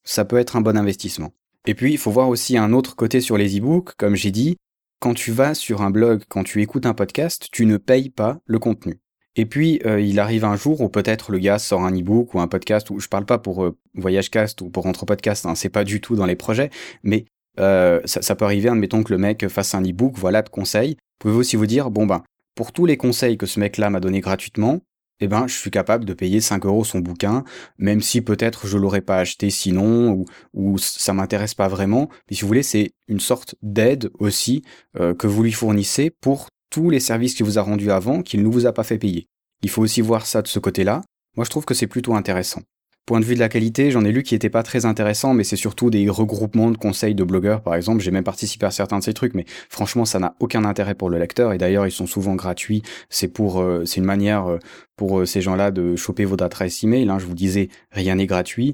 ça peut être un bon investissement. Et puis il faut voir aussi un autre côté sur les e-books, comme j'ai dit, quand tu vas sur un blog, quand tu écoutes un podcast, tu ne payes pas le contenu. Et puis, euh, il arrive un jour où peut-être le gars sort un e-book ou un podcast, où je parle pas pour euh, VoyageCast ou pour Entre Podcast, hein, c'est pas du tout dans les projets, mais euh, ça, peut arriver, admettons que le mec fasse un e-book, voilà, de conseils. Pouvez aussi vous dire, bon ben, pour tous les conseils que ce mec-là m'a donné gratuitement, eh ben, je suis capable de payer 5 euros son bouquin, même si peut-être je l'aurais pas acheté sinon, ou, ou ça m'intéresse pas vraiment. Mais si vous voulez, c'est une sorte d'aide aussi euh, que vous lui fournissez pour les services qu'il vous a rendus avant qu'il ne vous a pas fait payer. Il faut aussi voir ça de ce côté-là. Moi, je trouve que c'est plutôt intéressant. Point de vue de la qualité, j'en ai lu qui n'étaient pas très intéressants, mais c'est surtout des regroupements de conseils de blogueurs, par exemple. J'ai même participé à certains de ces trucs, mais franchement, ça n'a aucun intérêt pour le lecteur. Et d'ailleurs, ils sont souvent gratuits. C'est pour, euh, c'est une manière euh, pour euh, ces gens-là de choper vos adresses email. Hein. Je vous disais, rien n'est gratuit.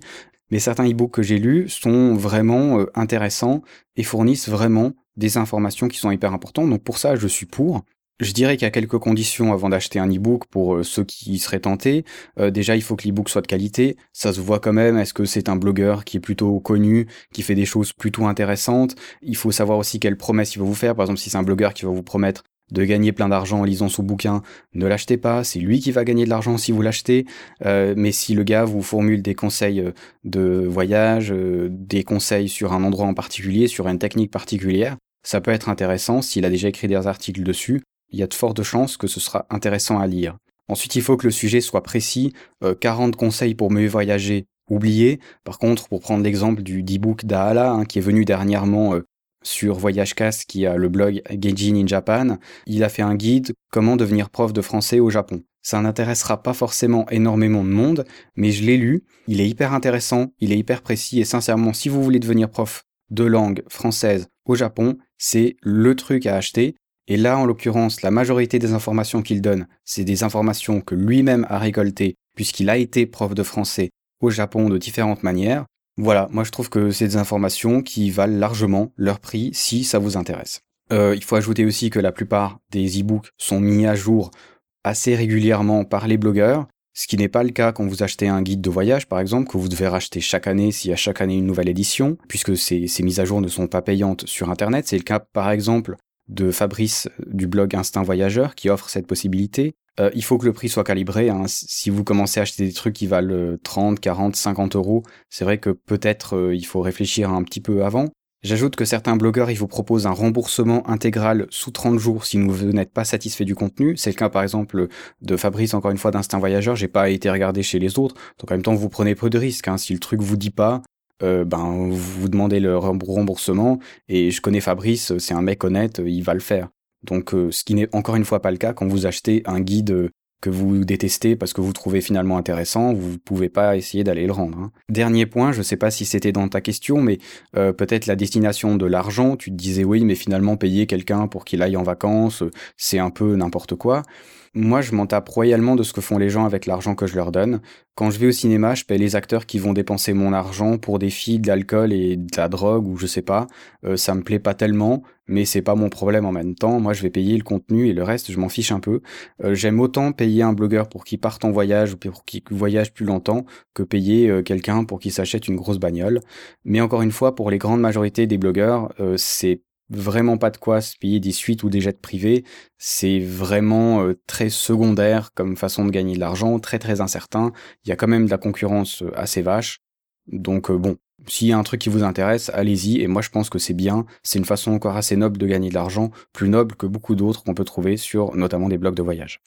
Mais certains e-books que j'ai lus sont vraiment intéressants et fournissent vraiment des informations qui sont hyper importantes. Donc pour ça, je suis pour. Je dirais qu'il y a quelques conditions avant d'acheter un e-book pour euh, ceux qui seraient tentés. Euh, déjà, il faut que l'e-book soit de qualité. Ça se voit quand même. Est-ce que c'est un blogueur qui est plutôt connu, qui fait des choses plutôt intéressantes? Il faut savoir aussi quelles promesses il va vous faire. Par exemple, si c'est un blogueur qui va vous promettre de gagner plein d'argent en lisant son bouquin, ne l'achetez pas, c'est lui qui va gagner de l'argent si vous l'achetez, euh, mais si le gars vous formule des conseils de voyage, des conseils sur un endroit en particulier, sur une technique particulière, ça peut être intéressant s'il a déjà écrit des articles dessus, il y a de fortes chances que ce sera intéressant à lire. Ensuite, il faut que le sujet soit précis. 40 euh, conseils pour mieux voyager, oubliez. Par contre, pour prendre l'exemple du e-book d'Aala, hein, qui est venu dernièrement euh, sur VoyageCast, qui a le blog Gaijin in Japan, il a fait un guide comment devenir prof de français au Japon. Ça n'intéressera pas forcément énormément de monde, mais je l'ai lu, il est hyper intéressant, il est hyper précis, et sincèrement, si vous voulez devenir prof de langue française au Japon, c'est le truc à acheter. Et là, en l'occurrence, la majorité des informations qu'il donne, c'est des informations que lui-même a récoltées, puisqu'il a été prof de français au Japon de différentes manières. Voilà, moi je trouve que c'est des informations qui valent largement leur prix si ça vous intéresse. Euh, il faut ajouter aussi que la plupart des e-books sont mis à jour assez régulièrement par les blogueurs, ce qui n'est pas le cas quand vous achetez un guide de voyage, par exemple, que vous devez racheter chaque année s'il y a chaque année une nouvelle édition, puisque ces, ces mises à jour ne sont pas payantes sur Internet. C'est le cas, par exemple, de Fabrice du blog Instinct Voyageur qui offre cette possibilité. Euh, il faut que le prix soit calibré. Hein. Si vous commencez à acheter des trucs qui valent 30, 40, 50 euros, c'est vrai que peut-être euh, il faut réfléchir un petit peu avant. J'ajoute que certains blogueurs, ils vous proposent un remboursement intégral sous 30 jours si vous n'êtes pas satisfait du contenu. C'est le cas, par exemple, de Fabrice, encore une fois, d'Instinct Voyageur. J'ai pas été regardé chez les autres. Donc, en même temps, vous prenez peu de risques. Hein. Si le truc vous dit pas, euh, ben vous demandez le remboursement et je connais Fabrice, c'est un mec honnête, il va le faire. Donc euh, ce qui n'est encore une fois pas le cas quand vous achetez un guide que vous détestez parce que vous trouvez finalement intéressant, vous ne pouvez pas essayer d'aller le rendre. Hein. Dernier point, je ne sais pas si c'était dans ta question, mais euh, peut-être la destination de l'argent, tu te disais oui, mais finalement payer quelqu'un pour qu'il aille en vacances, c'est un peu n'importe quoi. Moi, je m'en tape royalement de ce que font les gens avec l'argent que je leur donne. Quand je vais au cinéma, je paie les acteurs qui vont dépenser mon argent pour des filles, de l'alcool et de la drogue ou je sais pas. Euh, ça me plaît pas tellement, mais c'est pas mon problème en même temps. Moi, je vais payer le contenu et le reste, je m'en fiche un peu. Euh, j'aime autant payer un blogueur pour qu'il parte en voyage ou pour qu'il voyage plus longtemps que payer euh, quelqu'un pour qu'il s'achète une grosse bagnole. Mais encore une fois, pour les grandes majorités des blogueurs, c'est vraiment pas de quoi se payer des suites ou des jets privés. C'est vraiment euh, très secondaire comme façon de gagner de l'argent, très très incertain. Il y a quand même de la concurrence euh, assez vache. Donc euh, bon, s'il y a un truc qui vous intéresse, allez-y. Et moi je pense que c'est bien. C'est une façon encore assez noble de gagner de l'argent, plus noble que beaucoup d'autres qu'on peut trouver sur notamment des blogs de voyage.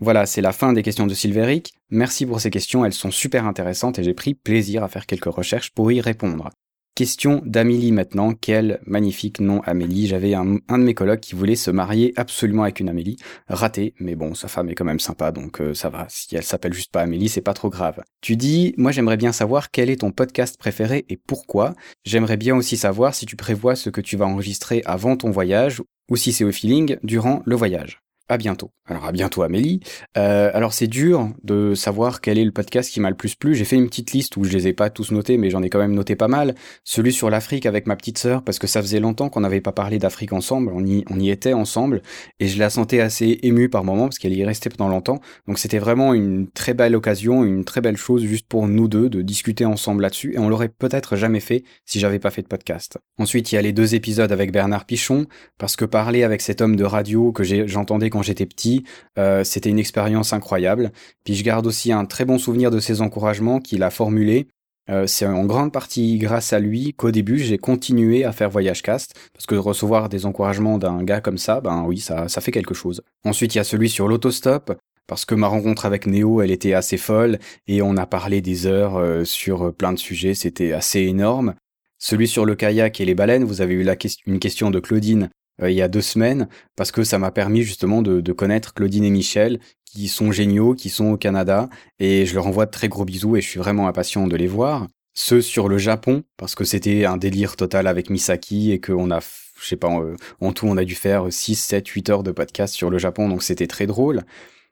Voilà, c'est la fin des questions de Silveric. Merci pour ces questions, elles sont super intéressantes et j'ai pris plaisir à faire quelques recherches pour y répondre. Question d'Amélie maintenant. Quel magnifique nom Amélie. J'avais un, de mes colocs qui voulait se marier absolument avec une Amélie. Raté, mais bon, sa femme est quand même sympa, donc euh, ça va. Si elle s'appelle juste pas Amélie, c'est pas trop grave. Tu dis, moi j'aimerais bien savoir quel est ton podcast préféré et pourquoi. J'aimerais bien aussi savoir si tu prévois ce que tu vas enregistrer avant ton voyage ou si c'est au feeling durant le voyage à bientôt. Alors à bientôt Amélie. Euh, alors c'est dur de savoir quel est le podcast qui m'a le plus plu. J'ai fait une petite liste où je les ai pas tous notés, mais j'en ai quand même noté pas mal. Celui sur l'Afrique avec ma petite sœur, parce que ça faisait longtemps qu'on n'avait pas parlé d'Afrique ensemble. On y, était ensemble et je la sentais assez émue par moments parce qu'elle y est restée pendant longtemps. Donc c'était vraiment une très belle occasion, une très belle chose juste pour nous deux de discuter ensemble là-dessus. Et on l'aurait peut-être jamais fait si j'avais pas fait de podcast. Ensuite il y a les deux épisodes avec Bernard Pichon, parce que parler avec cet homme de radio que j'entendais quand j'étais petit. Euh, c'était une expérience incroyable. Puis je garde aussi un très bon souvenir de ses encouragements qu'il a formulés. Euh, c'est en grande partie grâce à lui qu'au début j'ai continué à faire Voyage Cast parce que recevoir des encouragements d'un gars comme ça, ben oui, ça, fait quelque chose. Ensuite, il y a celui sur l'autostop parce que ma rencontre avec Néo, elle était assez folle et on a parlé des heures euh, sur plein de sujets, c'était assez énorme. Celui sur le kayak et les baleines, vous avez eu la une question de Claudine il y a deux semaines parce que ça m'a permis justement de, connaître Claudine et Michel qui sont géniaux, qui sont au Canada et je leur envoie de très gros bisous et je suis vraiment impatient de les voir. Ceux sur le Japon parce que c'était un délire total avec Misaki et qu'on a je sais pas, en, tout, on a dû faire 6, 7, 8 heures de podcast sur le Japon, donc c'était très drôle.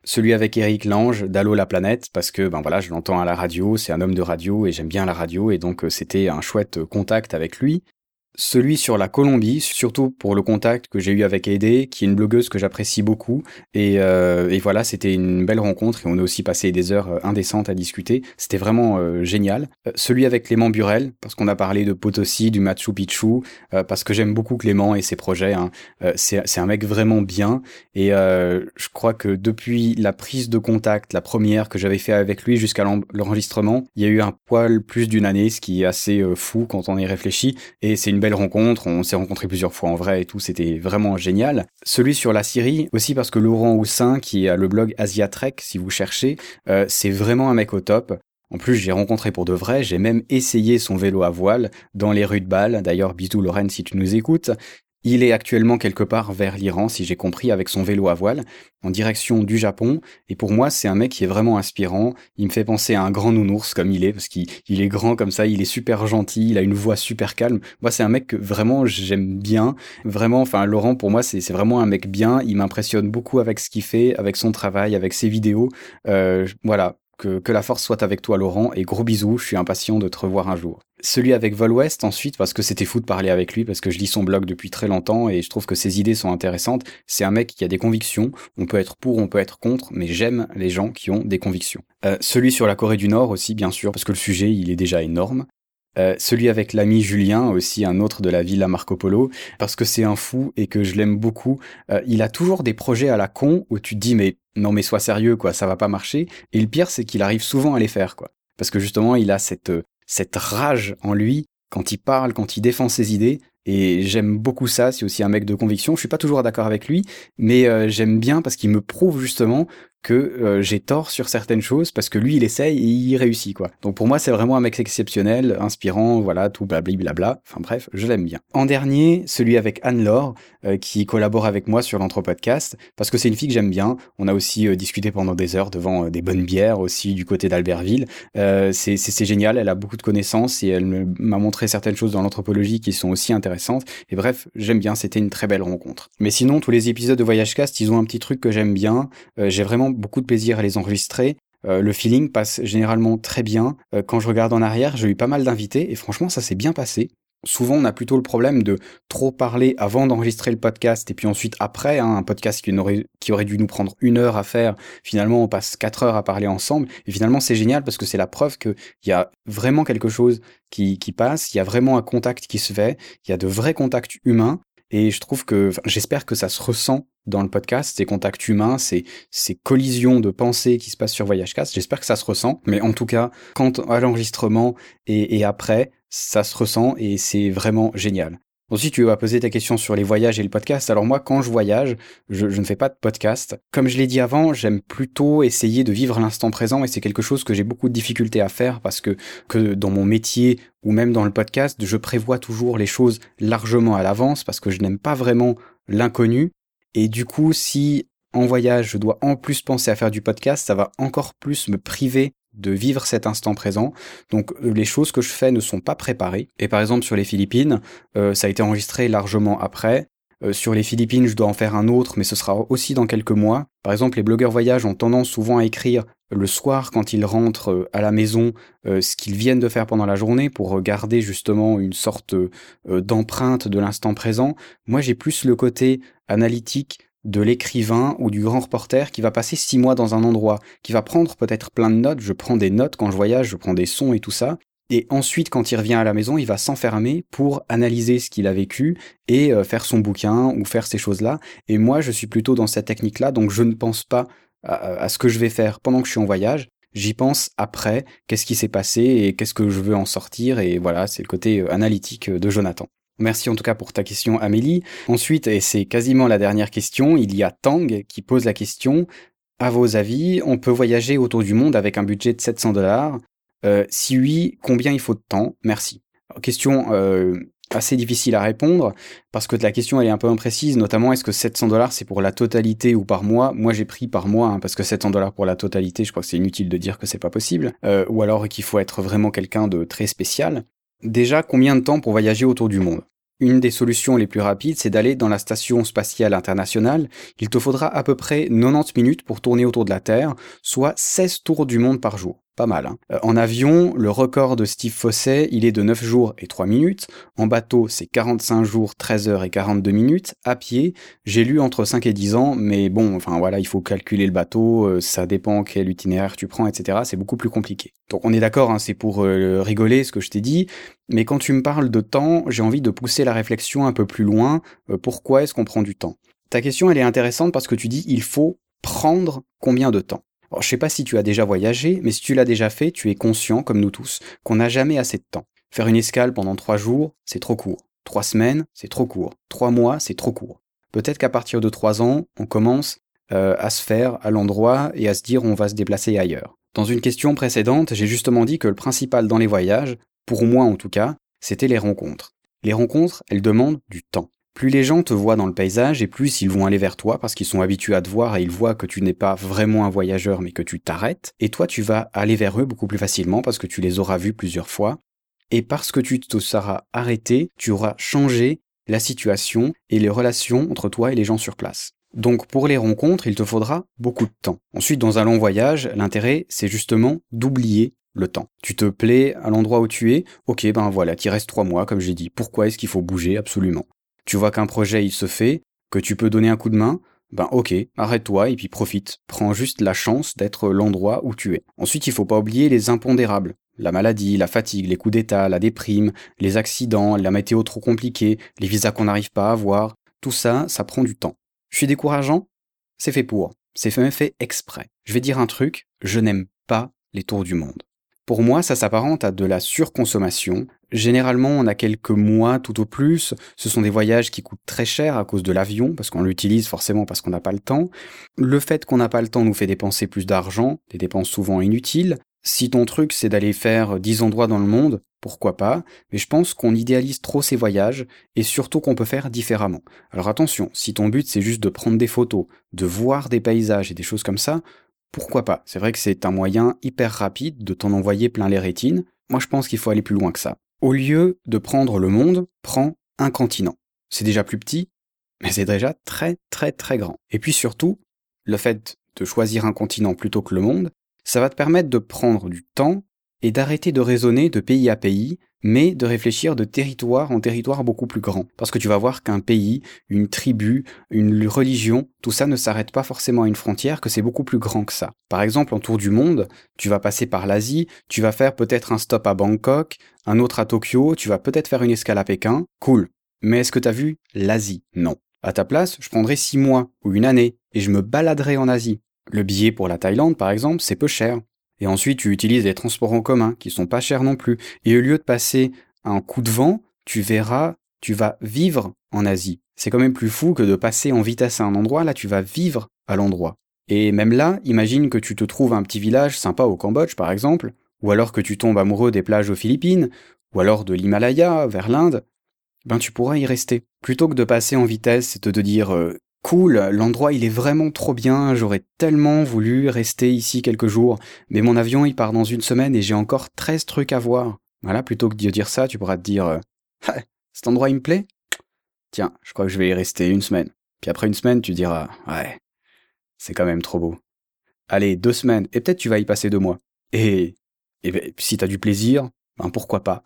Celui avec Eric Lange d'Allo la planète, parce que ben voilà, je l'entends à la radio, c'est un homme de radio et j'aime bien la radio, et donc euh, c'était un chouette contact avec lui celui sur la Colombie, surtout pour le contact que j'ai eu avec Aidé, qui est une blogueuse que j'apprécie beaucoup. Et, euh, et voilà, c'était une belle rencontre et on a aussi passé des heures euh, indécentes à discuter. C'était vraiment euh, génial. celui avec Clément Burel, parce qu'on a parlé de Potosi, du Machu Picchu, parce que j'aime beaucoup Clément et ses projets. Hein. c'est un mec vraiment bien. Et je crois que depuis la prise de contact, la première que j'avais fait avec lui jusqu'à l'enregistrement, il y a eu un poil plus d'une année, ce qui est assez fou quand on y réfléchit. Et c'est une belle rencontre, on s'est rencontrés plusieurs fois en vrai et tout, c'était vraiment génial. Celui sur la Syrie, aussi parce que Laurent Houssin, qui a le blog Asia Trek, si vous cherchez, euh, c'est vraiment un mec au top. En plus, j'ai rencontré pour de vrai, j'ai même essayé son vélo à voile dans les rues de Bâle. D'ailleurs, bisous Lorraine si tu nous écoutes. Il est actuellement quelque part vers l'Iran, si j'ai compris, avec son vélo à voile, en direction du Japon. Et pour moi, c'est un mec qui est vraiment inspirant. Il me fait penser à un grand nounours comme il est, parce qu'il est grand comme ça, il est super gentil, il a une voix super calme. Moi, c'est un mec que vraiment j'aime bien. Vraiment, enfin, Laurent, pour moi, c'est vraiment un mec bien. Il m'impressionne beaucoup avec ce qu'il fait, avec son travail, avec ses vidéos. Euh, voilà, que, la force soit avec toi, Laurent, et gros bisous, je suis impatient de te revoir un jour. Celui avec Vol West ensuite, parce que c'était fou de parler avec lui, parce que je lis son blog depuis très longtemps et je trouve que ses idées sont intéressantes. C'est un mec qui a des convictions. On peut être pour, on peut être contre, mais j'aime les gens qui ont des convictions. Euh, celui sur la Corée du Nord aussi, bien sûr, parce que le sujet, il est déjà énorme. Euh, celui avec l'ami Julien, aussi un autre de la villa Marco Polo, parce que c'est un fou et que je l'aime beaucoup. Euh, il a toujours des projets à la con où tu te dis mais non mais sois sérieux quoi, ça va pas marcher. Et le pire c'est qu'il arrive souvent à les faire quoi, parce que justement il a cette cette rage en lui quand il parle, quand il défend ses idées. Et j'aime beaucoup ça. C'est aussi un mec de conviction. Je suis pas toujours d'accord avec lui, mais euh, j'aime bien parce qu'il me prouve justement que euh, j'ai tort sur certaines choses parce que lui il essaye et il réussit quoi. Donc pour moi c'est vraiment un mec exceptionnel, inspirant, voilà tout blablabla. Enfin bref, je l'aime bien. En dernier, celui avec Anne-Laure euh, qui collabore avec moi sur l'entre-podcast parce que c'est une fille que j'aime bien. On a aussi euh, discuté pendant des heures devant des bonnes bières aussi du côté d'Albertville. c'est génial, elle a beaucoup de connaissances et elle m'a montré certaines choses dans l'anthropologie qui sont aussi intéressantes. Et bref, j'aime bien, c'était une très belle rencontre. Mais sinon tous les épisodes de Voyage Cast, ils ont un petit truc que j'aime bien. j'ai vraiment beaucoup de plaisir à les enregistrer. Euh, le feeling passe généralement très bien. Euh, quand je regarde en arrière, j'ai eu pas mal d'invités et franchement, ça s'est bien passé. Souvent, on a plutôt le problème de trop parler avant d'enregistrer le podcast et puis ensuite après, hein, un podcast qui aurait, dû nous prendre une heure à faire, finalement on passe quatre heures à parler ensemble et finalement c'est génial parce que c'est la preuve qu'il y a vraiment quelque chose qui, qui passe, il y a vraiment un contact qui se fait, il y a de vrais contacts humains et je trouve que, j'espère que ça se ressent dans le podcast, ces contacts humains, ces, ces collisions de pensées qui se passent sur Voyagecast. J'espère que ça se ressent. Mais en tout cas, quand à l'enregistrement et, après, ça se ressent et c'est vraiment génial. Ensuite, tu vas poser ta question sur les voyages et le podcast. Alors moi, quand je voyage, je, ne fais pas de podcast. Comme je l'ai dit avant, j'aime plutôt essayer de vivre l'instant présent et c'est quelque chose que j'ai beaucoup de difficultés à faire parce que, que dans mon métier ou même dans le podcast, je prévois toujours les choses largement à l'avance parce que je n'aime pas vraiment l'inconnu. Et du coup, si en voyage, je dois en plus penser à faire du podcast, ça va encore plus me priver de vivre cet instant présent. Donc euh, les choses que je fais ne sont pas préparées. Et par exemple sur les Philippines, euh, ça a été enregistré largement après. Euh, sur les Philippines, je dois en faire un autre, mais ce sera aussi dans quelques mois. Par exemple, les blogueurs voyage ont tendance souvent à écrire le soir quand ils rentrent à la maison ce qu'ils viennent de faire pendant la journée pour garder justement une sorte d'empreinte de l'instant présent. Moi, j'ai plus le côté analytique de l'écrivain ou du grand reporter qui va passer six mois dans un endroit, qui va prendre peut-être plein de notes, je prends des notes quand je voyage, je prends des sons et tout ça, et ensuite quand il revient à la maison, il va s'enfermer pour analyser ce qu'il a vécu et euh, faire son bouquin ou faire ces choses-là. Et moi, je suis plutôt dans cette technique-là, donc je ne pense pas à, ce que je vais faire pendant que je suis en voyage, j'y pense après, qu'est-ce qui s'est passé et qu'est-ce que je veux en sortir, et voilà, c'est le côté euh, analytique de Jonathan. Merci en tout cas pour ta question Amélie. Ensuite, et c'est quasiment la dernière question, il y a Tang qui pose la question, à vos avis, on peut voyager autour du monde avec un budget de 700 dollars euh, Si oui, combien il faut de temps? Merci. Question euh, assez difficile à répondre parce que la question elle est un peu imprécise, notamment est-ce que 700 dollars c'est pour la totalité ou par mois? Moi j'ai pris par mois hein, parce que 700 dollars pour la totalité, je crois que c'est inutile de dire que c'est pas possible, euh, ou alors qu'il faut être vraiment quelqu'un de très spécial. Déjà, combien de temps pour voyager autour du monde? Une des solutions les plus rapides, c'est d'aller dans la station spatiale internationale. Il te faudra à peu près 90 minutes pour tourner autour de la Terre, soit 16 tours du monde par jour. Pas mal. Hein. Euh, en avion, le record de Steve Fossey, il est de 9 jours et 3 minutes. En bateau, c'est 45 jours, 13 heures et 42 minutes. À pied, j'ai lu entre 5 et 10 ans, mais bon, enfin voilà, il faut calculer le bateau, euh, ça dépend quel itinéraire tu prends, etc. C'est beaucoup plus compliqué. Donc on est d'accord, hein, c'est pour euh, rigoler ce que je t'ai dit, mais quand tu me parles de temps, j'ai envie de pousser la réflexion un peu plus loin. pourquoi est-ce qu'on prend du temps? Ta question, elle est intéressante parce que tu dis il faut prendre combien de temps? Alors, je sais pas si tu as déjà voyagé, mais si tu l'as déjà fait, tu es conscient, comme nous tous, qu'on n'a jamais assez de temps. Faire une escale pendant trois jours, c'est trop court. Trois semaines, c'est trop court. Trois mois, c'est trop court. Peut-être qu'à partir de trois ans, on commence euh, à se faire à l'endroit et à se dire on va se déplacer ailleurs. Dans une question précédente, j'ai justement dit que le principal dans les voyages, pour moi en tout cas, c'était les rencontres. Les rencontres, elles demandent du temps. Plus les gens te voient dans le paysage et plus ils vont aller vers toi parce qu'ils sont habitués à te voir et ils voient que tu n'es pas vraiment un voyageur mais que tu t'arrêtes. Et toi, tu vas aller vers eux beaucoup plus facilement parce que tu les auras vus plusieurs fois. Et parce que tu te seras arrêté, tu auras changé la situation et les relations entre toi et les gens sur place. Donc pour les rencontres, il te faudra beaucoup de temps. Ensuite, dans un long voyage, l'intérêt, c'est justement d'oublier le temps. Tu te plais à l'endroit où tu es, ok, ben voilà, t'y restes trois mois, comme j'ai dit. Pourquoi est-ce qu'il faut bouger? Absolument tu vois qu'un projet il se fait, que tu peux donner un coup de main, ben ok, arrête-toi et puis profite. Prends juste la chance d'être l'endroit où tu es. Ensuite, il faut pas oublier les impondérables. La maladie, la fatigue, les coups d'état, la déprime, les accidents, la météo trop compliquée, les visas qu'on n'arrive pas à avoir. Tout ça, ça prend du temps. Je suis décourageant? C'est fait pour. C'est même fait exprès. Je vais dire un truc, je n'aime pas les tours du monde. Pour moi, ça s'apparente à de la surconsommation. Généralement, on a quelques mois tout au plus. Ce sont des voyages qui coûtent très cher à cause de l'avion, parce qu'on l'utilise forcément parce qu'on n'a pas le temps. Le fait qu'on n'a pas le temps nous fait dépenser plus d'argent, des dépenses souvent inutiles. Si ton truc c'est d'aller faire 10 endroits dans le monde, pourquoi pas, mais je pense qu'on idéalise trop ces voyages et surtout qu'on peut faire différemment. Alors attention, si ton but c'est juste de prendre des photos, de voir des paysages et des choses comme ça, pourquoi pas? C'est vrai que c'est un moyen hyper rapide de t'en envoyer plein les rétines. Moi, je pense qu'il faut aller plus loin que ça. Au lieu de prendre le monde, prends un continent. C'est déjà plus petit, mais c'est déjà très très très grand. Et puis surtout, le fait de choisir un continent plutôt que le monde, ça va te permettre de prendre du temps et d'arrêter de raisonner de pays à pays mais de réfléchir de territoire en territoire beaucoup plus grand. Parce que tu vas voir qu'un pays, une tribu, une religion, tout ça ne s'arrête pas forcément à une frontière, que c'est beaucoup plus grand que ça. Par exemple, en tour du monde, tu vas passer par l'Asie, tu vas faire peut-être un stop à Bangkok, un autre à Tokyo, tu vas peut-être faire une escale à Pékin, cool. Mais est-ce que t'as vu l'Asie? Non. À ta place, je prendrais six mois ou une année et je me baladerai en Asie. Le billet pour la Thaïlande, par exemple, c'est peu cher. Et ensuite, tu utilises des transports en commun qui sont pas chers non plus. Et au lieu de passer un coup de vent, tu verras, tu vas vivre en Asie. C'est quand même plus fou que de passer en vitesse à un endroit, là tu vas vivre à l'endroit. Et même là, imagine que tu te trouves un petit village sympa au Cambodge par exemple, ou alors que tu tombes amoureux des plages aux Philippines, ou alors de l'Himalaya vers l'Inde, ben tu pourras y rester. Plutôt que de passer en vitesse et de te dire euh, Cool, l'endroit il est vraiment trop bien, j'aurais tellement voulu rester ici quelques jours, mais mon avion il part dans une semaine et j'ai encore 13 trucs à voir. Voilà, plutôt que de dire ça, tu pourras te dire euh, cet endroit il me plaît? Tiens, je crois que je vais y rester une semaine. Puis après une semaine, tu diras ouais, c'est quand même trop beau. Allez, deux semaines, et peut-être tu vas y passer deux mois. Et, et ben, si t'as du plaisir, ben pourquoi pas.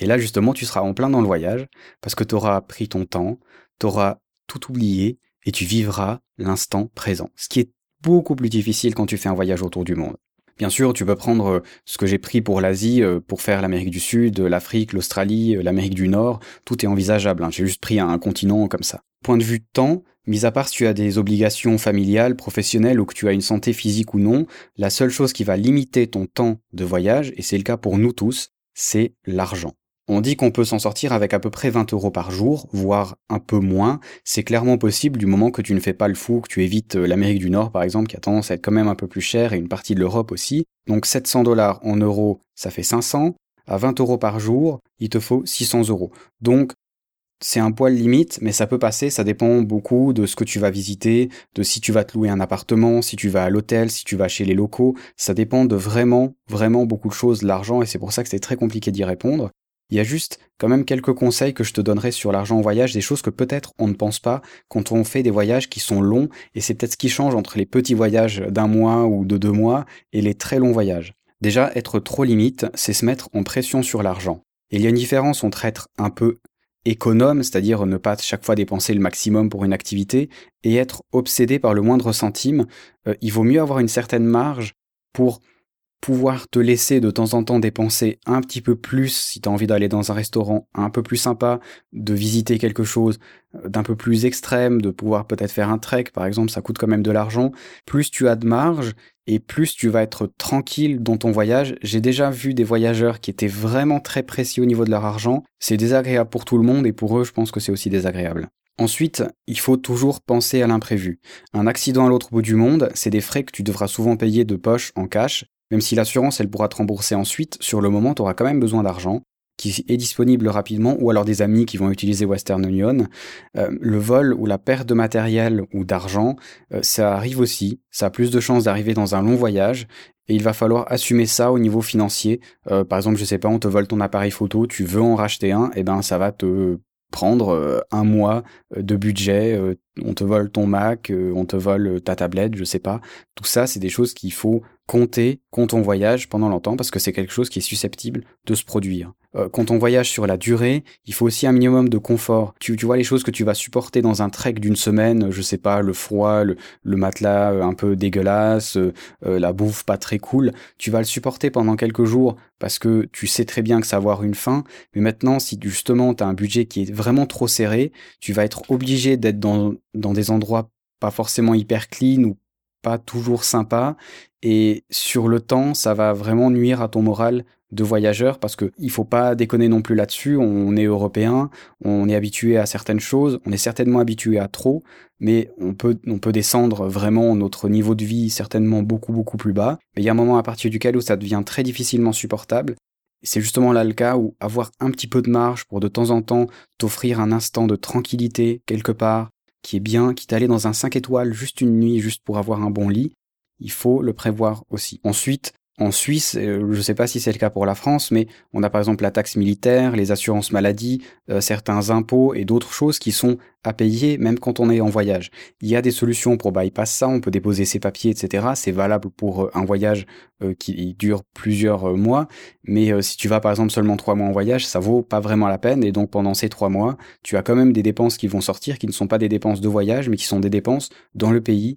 Et là justement, tu seras en plein dans le voyage, parce que t'auras pris ton temps, t'auras tout oublié, et tu vivras l'instant présent, ce qui est beaucoup plus difficile quand tu fais un voyage autour du monde. Bien sûr, tu peux prendre euh, ce que j'ai pris pour l'Asie euh, pour faire l'Amérique du Sud, l'Afrique, l'Australie, euh, l'Amérique du Nord, tout est envisageable, hein. j'ai juste pris un continent comme ça. Point de vue temps, mis à part si tu as des obligations familiales, professionnelles ou que tu as une santé physique ou non, la seule chose qui va limiter ton temps de voyage, et c'est le cas pour nous tous, c'est l'argent. On dit qu'on peut s'en sortir avec à peu près 20 euros par jour, voire un peu moins. C'est clairement possible du moment que tu ne fais pas le fou, que tu évites euh, l'Amérique du Nord par exemple, qui a tendance à être quand même un peu plus cher, et une partie de l'Europe aussi. Donc 700 dollars en euros, ça fait 500. À 20 euros par jour, il te faut 600 euros. Donc c'est un poil limite, mais ça peut passer, ça dépend beaucoup de ce que tu vas visiter, de si tu vas te louer un appartement, si tu vas à l'hôtel, si tu vas chez les locaux, ça dépend de vraiment, vraiment beaucoup de choses, l'argent, et c'est pour ça que c'est très compliqué d'y répondre. Il y a juste quand même quelques conseils que je te donnerai sur l'argent en voyage, des choses que peut-être on ne pense pas quand on fait des voyages qui sont longs, et c'est peut-être ce qui change entre les petits voyages d'un mois ou de deux mois et les très longs voyages. Déjà, être trop limite, c'est se mettre en pression sur l'argent. il y a une différence entre être un peu économe, c'est-à-dire ne pas chaque fois dépenser le maximum pour une activité, et être obsédé par le moindre centime, euh, il vaut mieux avoir une certaine marge pour pouvoir te laisser de temps en temps dépenser un petit peu plus si tu as envie d'aller dans un restaurant un peu plus sympa, de visiter quelque chose euh, d'un peu plus extrême, de pouvoir peut-être faire un trek par exemple, ça coûte quand même de l'argent. Plus tu as de marge et plus tu vas être tranquille dans ton voyage. J'ai déjà vu des voyageurs qui étaient vraiment très précis au niveau de leur argent. C'est désagréable pour tout le monde et pour eux, je pense que c'est aussi désagréable. Ensuite, il faut toujours penser à l'imprévu. Un accident à l'autre bout du monde, c'est des frais que tu devras souvent payer de poche en cash, même si l'assurance, elle pourra te rembourser ensuite, sur le moment, tu auras quand même besoin d'argent qui est disponible rapidement, ou alors des amis qui vont utiliser Western Union. Euh, le vol ou la perte de matériel ou d'argent, euh, ça arrive aussi. Ça a plus de chances d'arriver dans un long voyage. Et il va falloir assumer ça au niveau financier. Euh, par exemple, je sais pas, on te vole ton appareil photo, tu veux en racheter un, et eh ben ça va te prendre un mois de budget, on te vole ton Mac, on te vole ta tablette, je sais pas. Tout ça, c'est des choses qu'il faut compter quand on voyage pendant longtemps parce que c'est quelque chose qui est susceptible de se produire. Euh, quand on voyage sur la durée, il faut aussi un minimum de confort. Tu, vois les choses que tu vas supporter dans un trek d'une semaine, je sais pas, le froid, le, matelas euh, un peu dégueulasse, euh, la bouffe pas très cool, tu vas le supporter pendant quelques jours parce que tu sais très bien que ça va avoir une fin. Mais maintenant, si justement tu as un budget qui est vraiment trop serré, tu vas être obligé d'être dans, dans des endroits pas forcément hyper clean ou pas toujours sympa et sur le temps, ça va vraiment nuire à ton moral de voyageur parce que il faut pas déconner non plus là-dessus. On est européen, on est habitué à certaines choses, on est certainement habitué à trop, mais on peut on peut descendre vraiment notre niveau de vie certainement beaucoup beaucoup plus bas. Mais il y a un moment à partir duquel où ça devient très difficilement supportable. C'est justement là le cas où avoir un petit peu de marge pour de temps en temps t'offrir un instant de tranquillité quelque part, qui est bien, qui t'allait dans un 5 étoiles juste une nuit, juste pour avoir un bon lit, il faut le prévoir aussi. Ensuite, en Suisse, euh, je ne sais pas si c'est le cas pour la France, mais on a par exemple la taxe militaire, les assurances maladie, euh, certains impôts et d'autres choses qui sont à payer même quand on est en voyage. Il y a des solutions pour bypass ça, on peut déposer ses papiers, etc. C'est valable pour euh, un voyage qui dure plusieurs mois, mais si tu vas par exemple seulement trois mois en voyage, ça vaut pas vraiment la peine, et donc pendant ces trois mois, tu as quand même des dépenses qui vont sortir, qui ne sont pas des dépenses de voyage, mais qui sont des dépenses dans le pays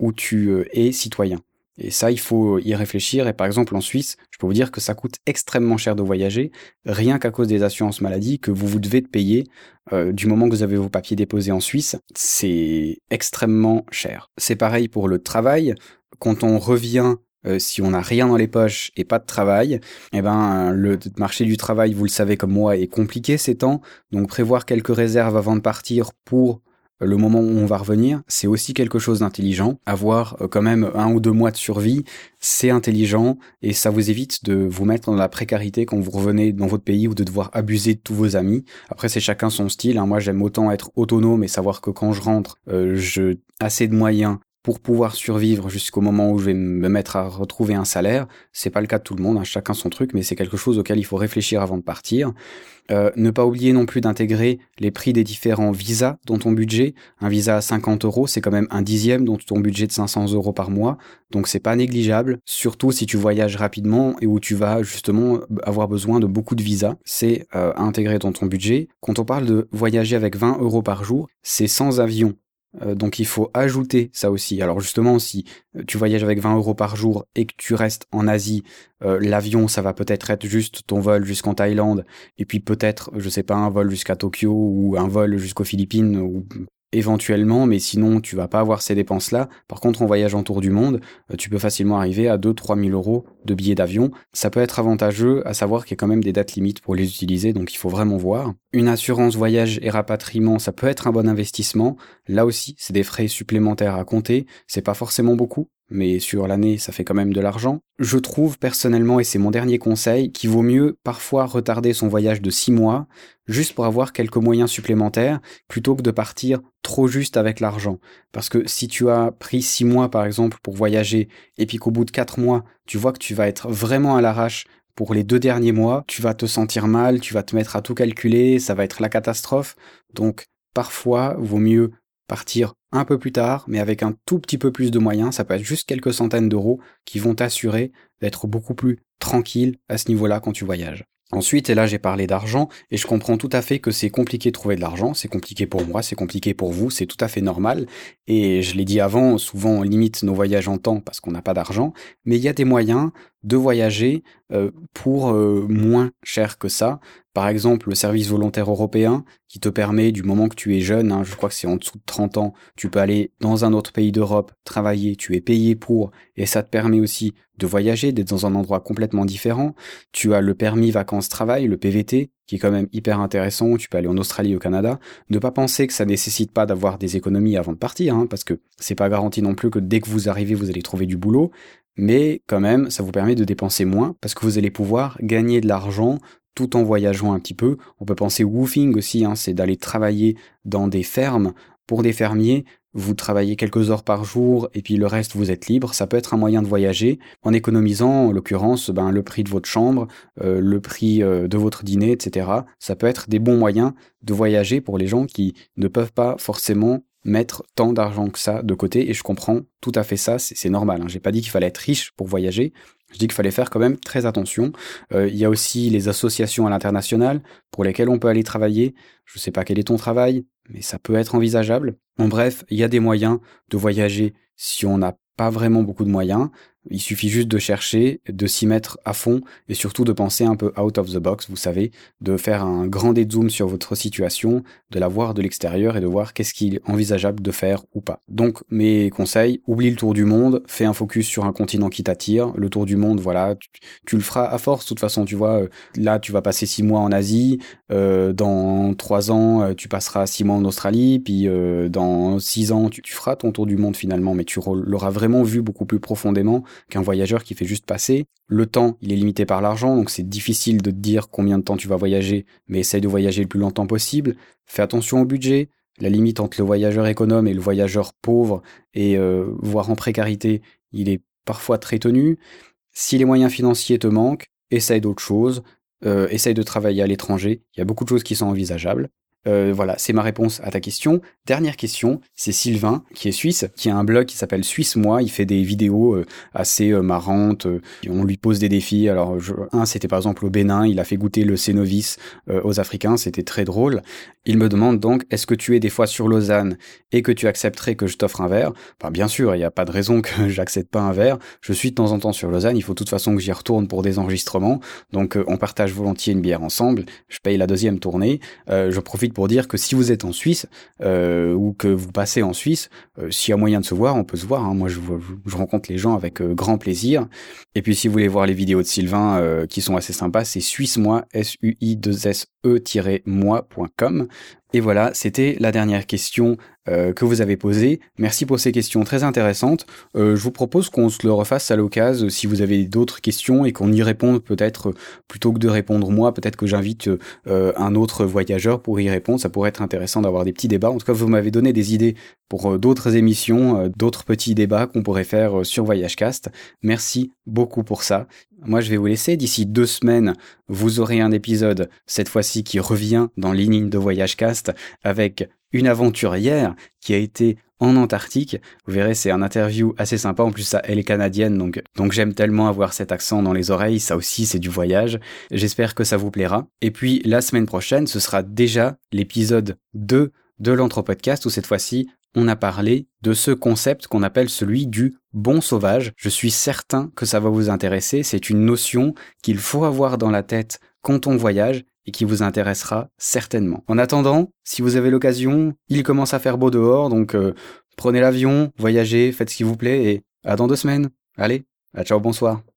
où tu es citoyen. Et ça, il faut y réfléchir. Et par exemple, en Suisse, je peux vous dire que ça coûte extrêmement cher de voyager, rien qu'à cause des assurances maladie que vous vous devez de payer euh, du moment que vous avez vos papiers déposés en Suisse. C'est extrêmement cher. C'est pareil pour le travail. Quand on revient euh, si on n'a rien dans les poches et pas de travail, eh ben le marché du travail, vous le savez comme moi, est compliqué ces temps. Donc prévoir quelques réserves avant de partir pour le moment où on va revenir, c'est aussi quelque chose d'intelligent. Avoir euh, quand même un ou deux mois de survie, c'est intelligent et ça vous évite de vous mettre dans la précarité quand vous revenez dans votre pays ou de devoir abuser de tous vos amis. Après, c'est chacun son style. Hein. Moi, j'aime autant être autonome et savoir que quand je rentre, euh, j'ai assez de moyens pour pouvoir survivre jusqu'au moment où je vais me mettre à retrouver un salaire. C'est pas le cas de tout le monde, hein, chacun son truc, mais c'est quelque chose auquel il faut réfléchir avant de partir. Euh, ne pas oublier non plus d'intégrer les prix des différents visas dans ton budget. Un visa à 50 euros, c'est quand même un dixième dans ton budget de 500 euros par mois, donc c'est pas négligeable. Surtout si tu voyages rapidement et où tu vas justement avoir besoin de beaucoup de visas, c'est euh, intégrer dans ton budget. Quand on parle de voyager avec 20 euros par jour, c'est sans avion donc il faut ajouter ça aussi. Alors justement, si euh, tu voyages avec 20 euros par jour et que tu restes en Asie, euh, l'avion, ça va peut-être être juste ton vol jusqu'en Thaïlande, et puis peut-être, je sais pas, un vol jusqu'à Tokyo ou un vol jusqu'aux Philippines ou éventuellement, mais sinon tu vas pas avoir ces dépenses-là. Par contre, en voyageant autour du monde, euh, tu peux facilement arriver à 2-3 000 euros de billets d'avion. Ça peut être avantageux, à savoir qu'il y a quand même des dates limites pour les utiliser, donc il faut vraiment voir. Une assurance voyage et rapatriement, ça peut être un bon investissement. Là aussi, c'est des frais supplémentaires à compter. C'est pas forcément beaucoup, mais sur l'année, ça fait quand même de l'argent. Je trouve personnellement, et c'est mon dernier conseil, qu'il vaut mieux parfois retarder son voyage de 6 mois, juste pour avoir quelques moyens supplémentaires, plutôt que de partir trop juste avec l'argent. Parce que si tu as pris 6 mois par exemple pour voyager, et puis qu'au bout de 4 mois, tu vois que tu vas être vraiment à l'arrache pour les deux derniers mois, tu vas te sentir mal, tu vas te mettre à tout calculer, ça va être la catastrophe. Donc parfois, vaut mieux partir un peu plus tard, mais avec un tout petit peu plus de moyens, ça peut être juste quelques centaines d'euros qui vont t'assurer d'être beaucoup plus tranquille à ce niveau-là quand tu voyages. Ensuite, et là j'ai parlé d'argent, et je comprends tout à fait que c'est compliqué de trouver de l'argent, c'est compliqué pour moi, c'est compliqué pour vous, c'est tout à fait normal, et je l'ai dit avant, souvent on limite nos voyages en temps parce qu'on n'a pas d'argent, mais il y a des moyens de voyager euh, pour euh, moins cher que ça. Par exemple, le service volontaire européen qui te permet, du moment que tu es jeune, hein, je crois que c'est en dessous de 30 ans, tu peux aller dans un autre pays d'Europe, travailler, tu es payé pour, et ça te permet aussi de voyager, d'être dans un endroit complètement différent. Tu as le permis vacances-travail, le PVT, qui est quand même hyper intéressant, tu peux aller en Australie, au Canada. Ne pas penser que ça nécessite pas d'avoir des économies avant de partir, hein, parce que c'est pas garanti non plus que dès que vous arrivez, vous allez trouver du boulot mais quand même, ça vous permet de dépenser moins parce que vous allez pouvoir gagner de l'argent tout en voyageant un petit peu. On peut penser woofing aussi, hein, c'est d'aller travailler dans des fermes pour des fermiers. Vous travaillez quelques heures par jour et puis le reste vous êtes libre. Ça peut être un moyen de voyager en économisant, en l'occurrence, ben, le prix de votre chambre, euh, le prix euh, de votre dîner, etc. Ça peut être des bons moyens de voyager pour les gens qui ne peuvent pas forcément mettre tant d'argent que ça de côté et je comprends tout à fait ça, c'est normal. Hein. J'ai pas dit qu'il fallait être riche pour voyager, je dis qu'il fallait faire quand même très attention. Euh, il y a aussi les associations à l'international pour lesquelles on peut aller travailler. Je sais pas quel est ton travail, mais ça peut être envisageable. En bref, il y a des moyens de voyager si on n'a pas vraiment beaucoup de moyens. Il suffit juste de chercher, de s'y mettre à fond et surtout de penser un peu out of the box, vous savez, de faire un grand dézoom sur votre situation, de la voir de l'extérieur et de voir qu'est-ce qu'il est envisageable de faire ou pas. Donc mes conseils, oublie le tour du monde, fais un focus sur un continent qui t'attire. Le tour du monde, voilà, tu, le feras à force. De toute façon, tu vois, euh, là tu vas passer six mois en Asie, euh, dans trois ans euh, tu passeras six mois en Australie, puis dans six ans tu feras ton tour du monde finalement, mais tu l'auras vraiment vu beaucoup plus profondément qu'un voyageur qui fait juste passer. Le temps, il est limité par l'argent, donc c'est difficile de te dire combien de temps tu vas voyager, mais essaye de voyager le plus longtemps possible. Fais attention au budget. La limite entre le voyageur économe et le voyageur pauvre et euh, voire en précarité, il est parfois très tenu. Si les moyens financiers te manquent, essaye d'autres choses. Euh, essaye de travailler à l'étranger. Il y a beaucoup de choses qui sont envisageables. Euh, voilà, c'est ma réponse à ta question. Dernière question, c'est Sylvain, qui est suisse, qui a un blog qui s'appelle Suisse Moi. Il fait des vidéos euh, assez euh, marrantes. on lui pose des défis. Alors, un, c'était par exemple au Bénin. Il a fait goûter le Cénovis aux Africains. C'était très drôle. Il me demande donc, est-ce que tu es des fois sur Lausanne et que tu accepterais que je t'offre un verre? Enfin, bien sûr, il n'y a pas de raison que j'accepte pas un verre. Je suis de temps en temps sur Lausanne. Il faut de toute façon que j'y retourne pour des enregistrements. Donc, on partage volontiers une bière ensemble. Je paye la deuxième tournée. je profite pour dire que si vous êtes en Suisse euh, ou que vous passez en Suisse, euh, s'il y a moyen de se voir, on peut se voir. Hein. Moi, je, rencontre les gens avec euh, grand plaisir. Et puis, si vous voulez voir les vidéos de Sylvain qui sont assez sympas, c'est suisse-moi, S-U-I-2-S-E-moi.com. Et voilà, c'était la dernière question euh, que vous avez posée. Merci pour ces questions très intéressantes. Euh, je vous propose qu'on se le refasse à l'occasion si vous avez d'autres questions et qu'on y réponde peut-être plutôt que de répondre moi, peut-être que j'invite euh, un autre voyageur pour y répondre. Ça pourrait être intéressant d'avoir des petits débats. En tout cas, vous m'avez donné des idées pour d'autres émissions, d'autres petits débats qu'on pourrait faire sur VoyageCast. Merci beaucoup pour ça. Moi, je vais vous laisser. D'ici deux semaines, vous aurez un épisode, cette fois-ci, qui revient dans ligne de Voyage Cast avec une aventurière qui a été en Antarctique. Vous verrez, c'est un interview assez sympa. En plus, elle est canadienne, donc, donc j'aime tellement avoir cet accent dans les oreilles. Ça aussi, c'est du voyage. J'espère que ça vous plaira. Et puis, la semaine prochaine, ce sera déjà l'épisode 2 de l'Anthropodcast où cette fois-ci, on a parlé de ce concept qu'on appelle celui du bon sauvage. Je suis certain que ça va vous intéresser. C'est une notion qu'il faut avoir dans la tête quand on voyage et qui vous intéressera certainement. En attendant, si vous avez l'occasion, il commence à faire beau dehors, donc euh, prenez l'avion, voyagez, faites ce qui vous plaît et à dans deux semaines. Allez, à ciao, bonsoir.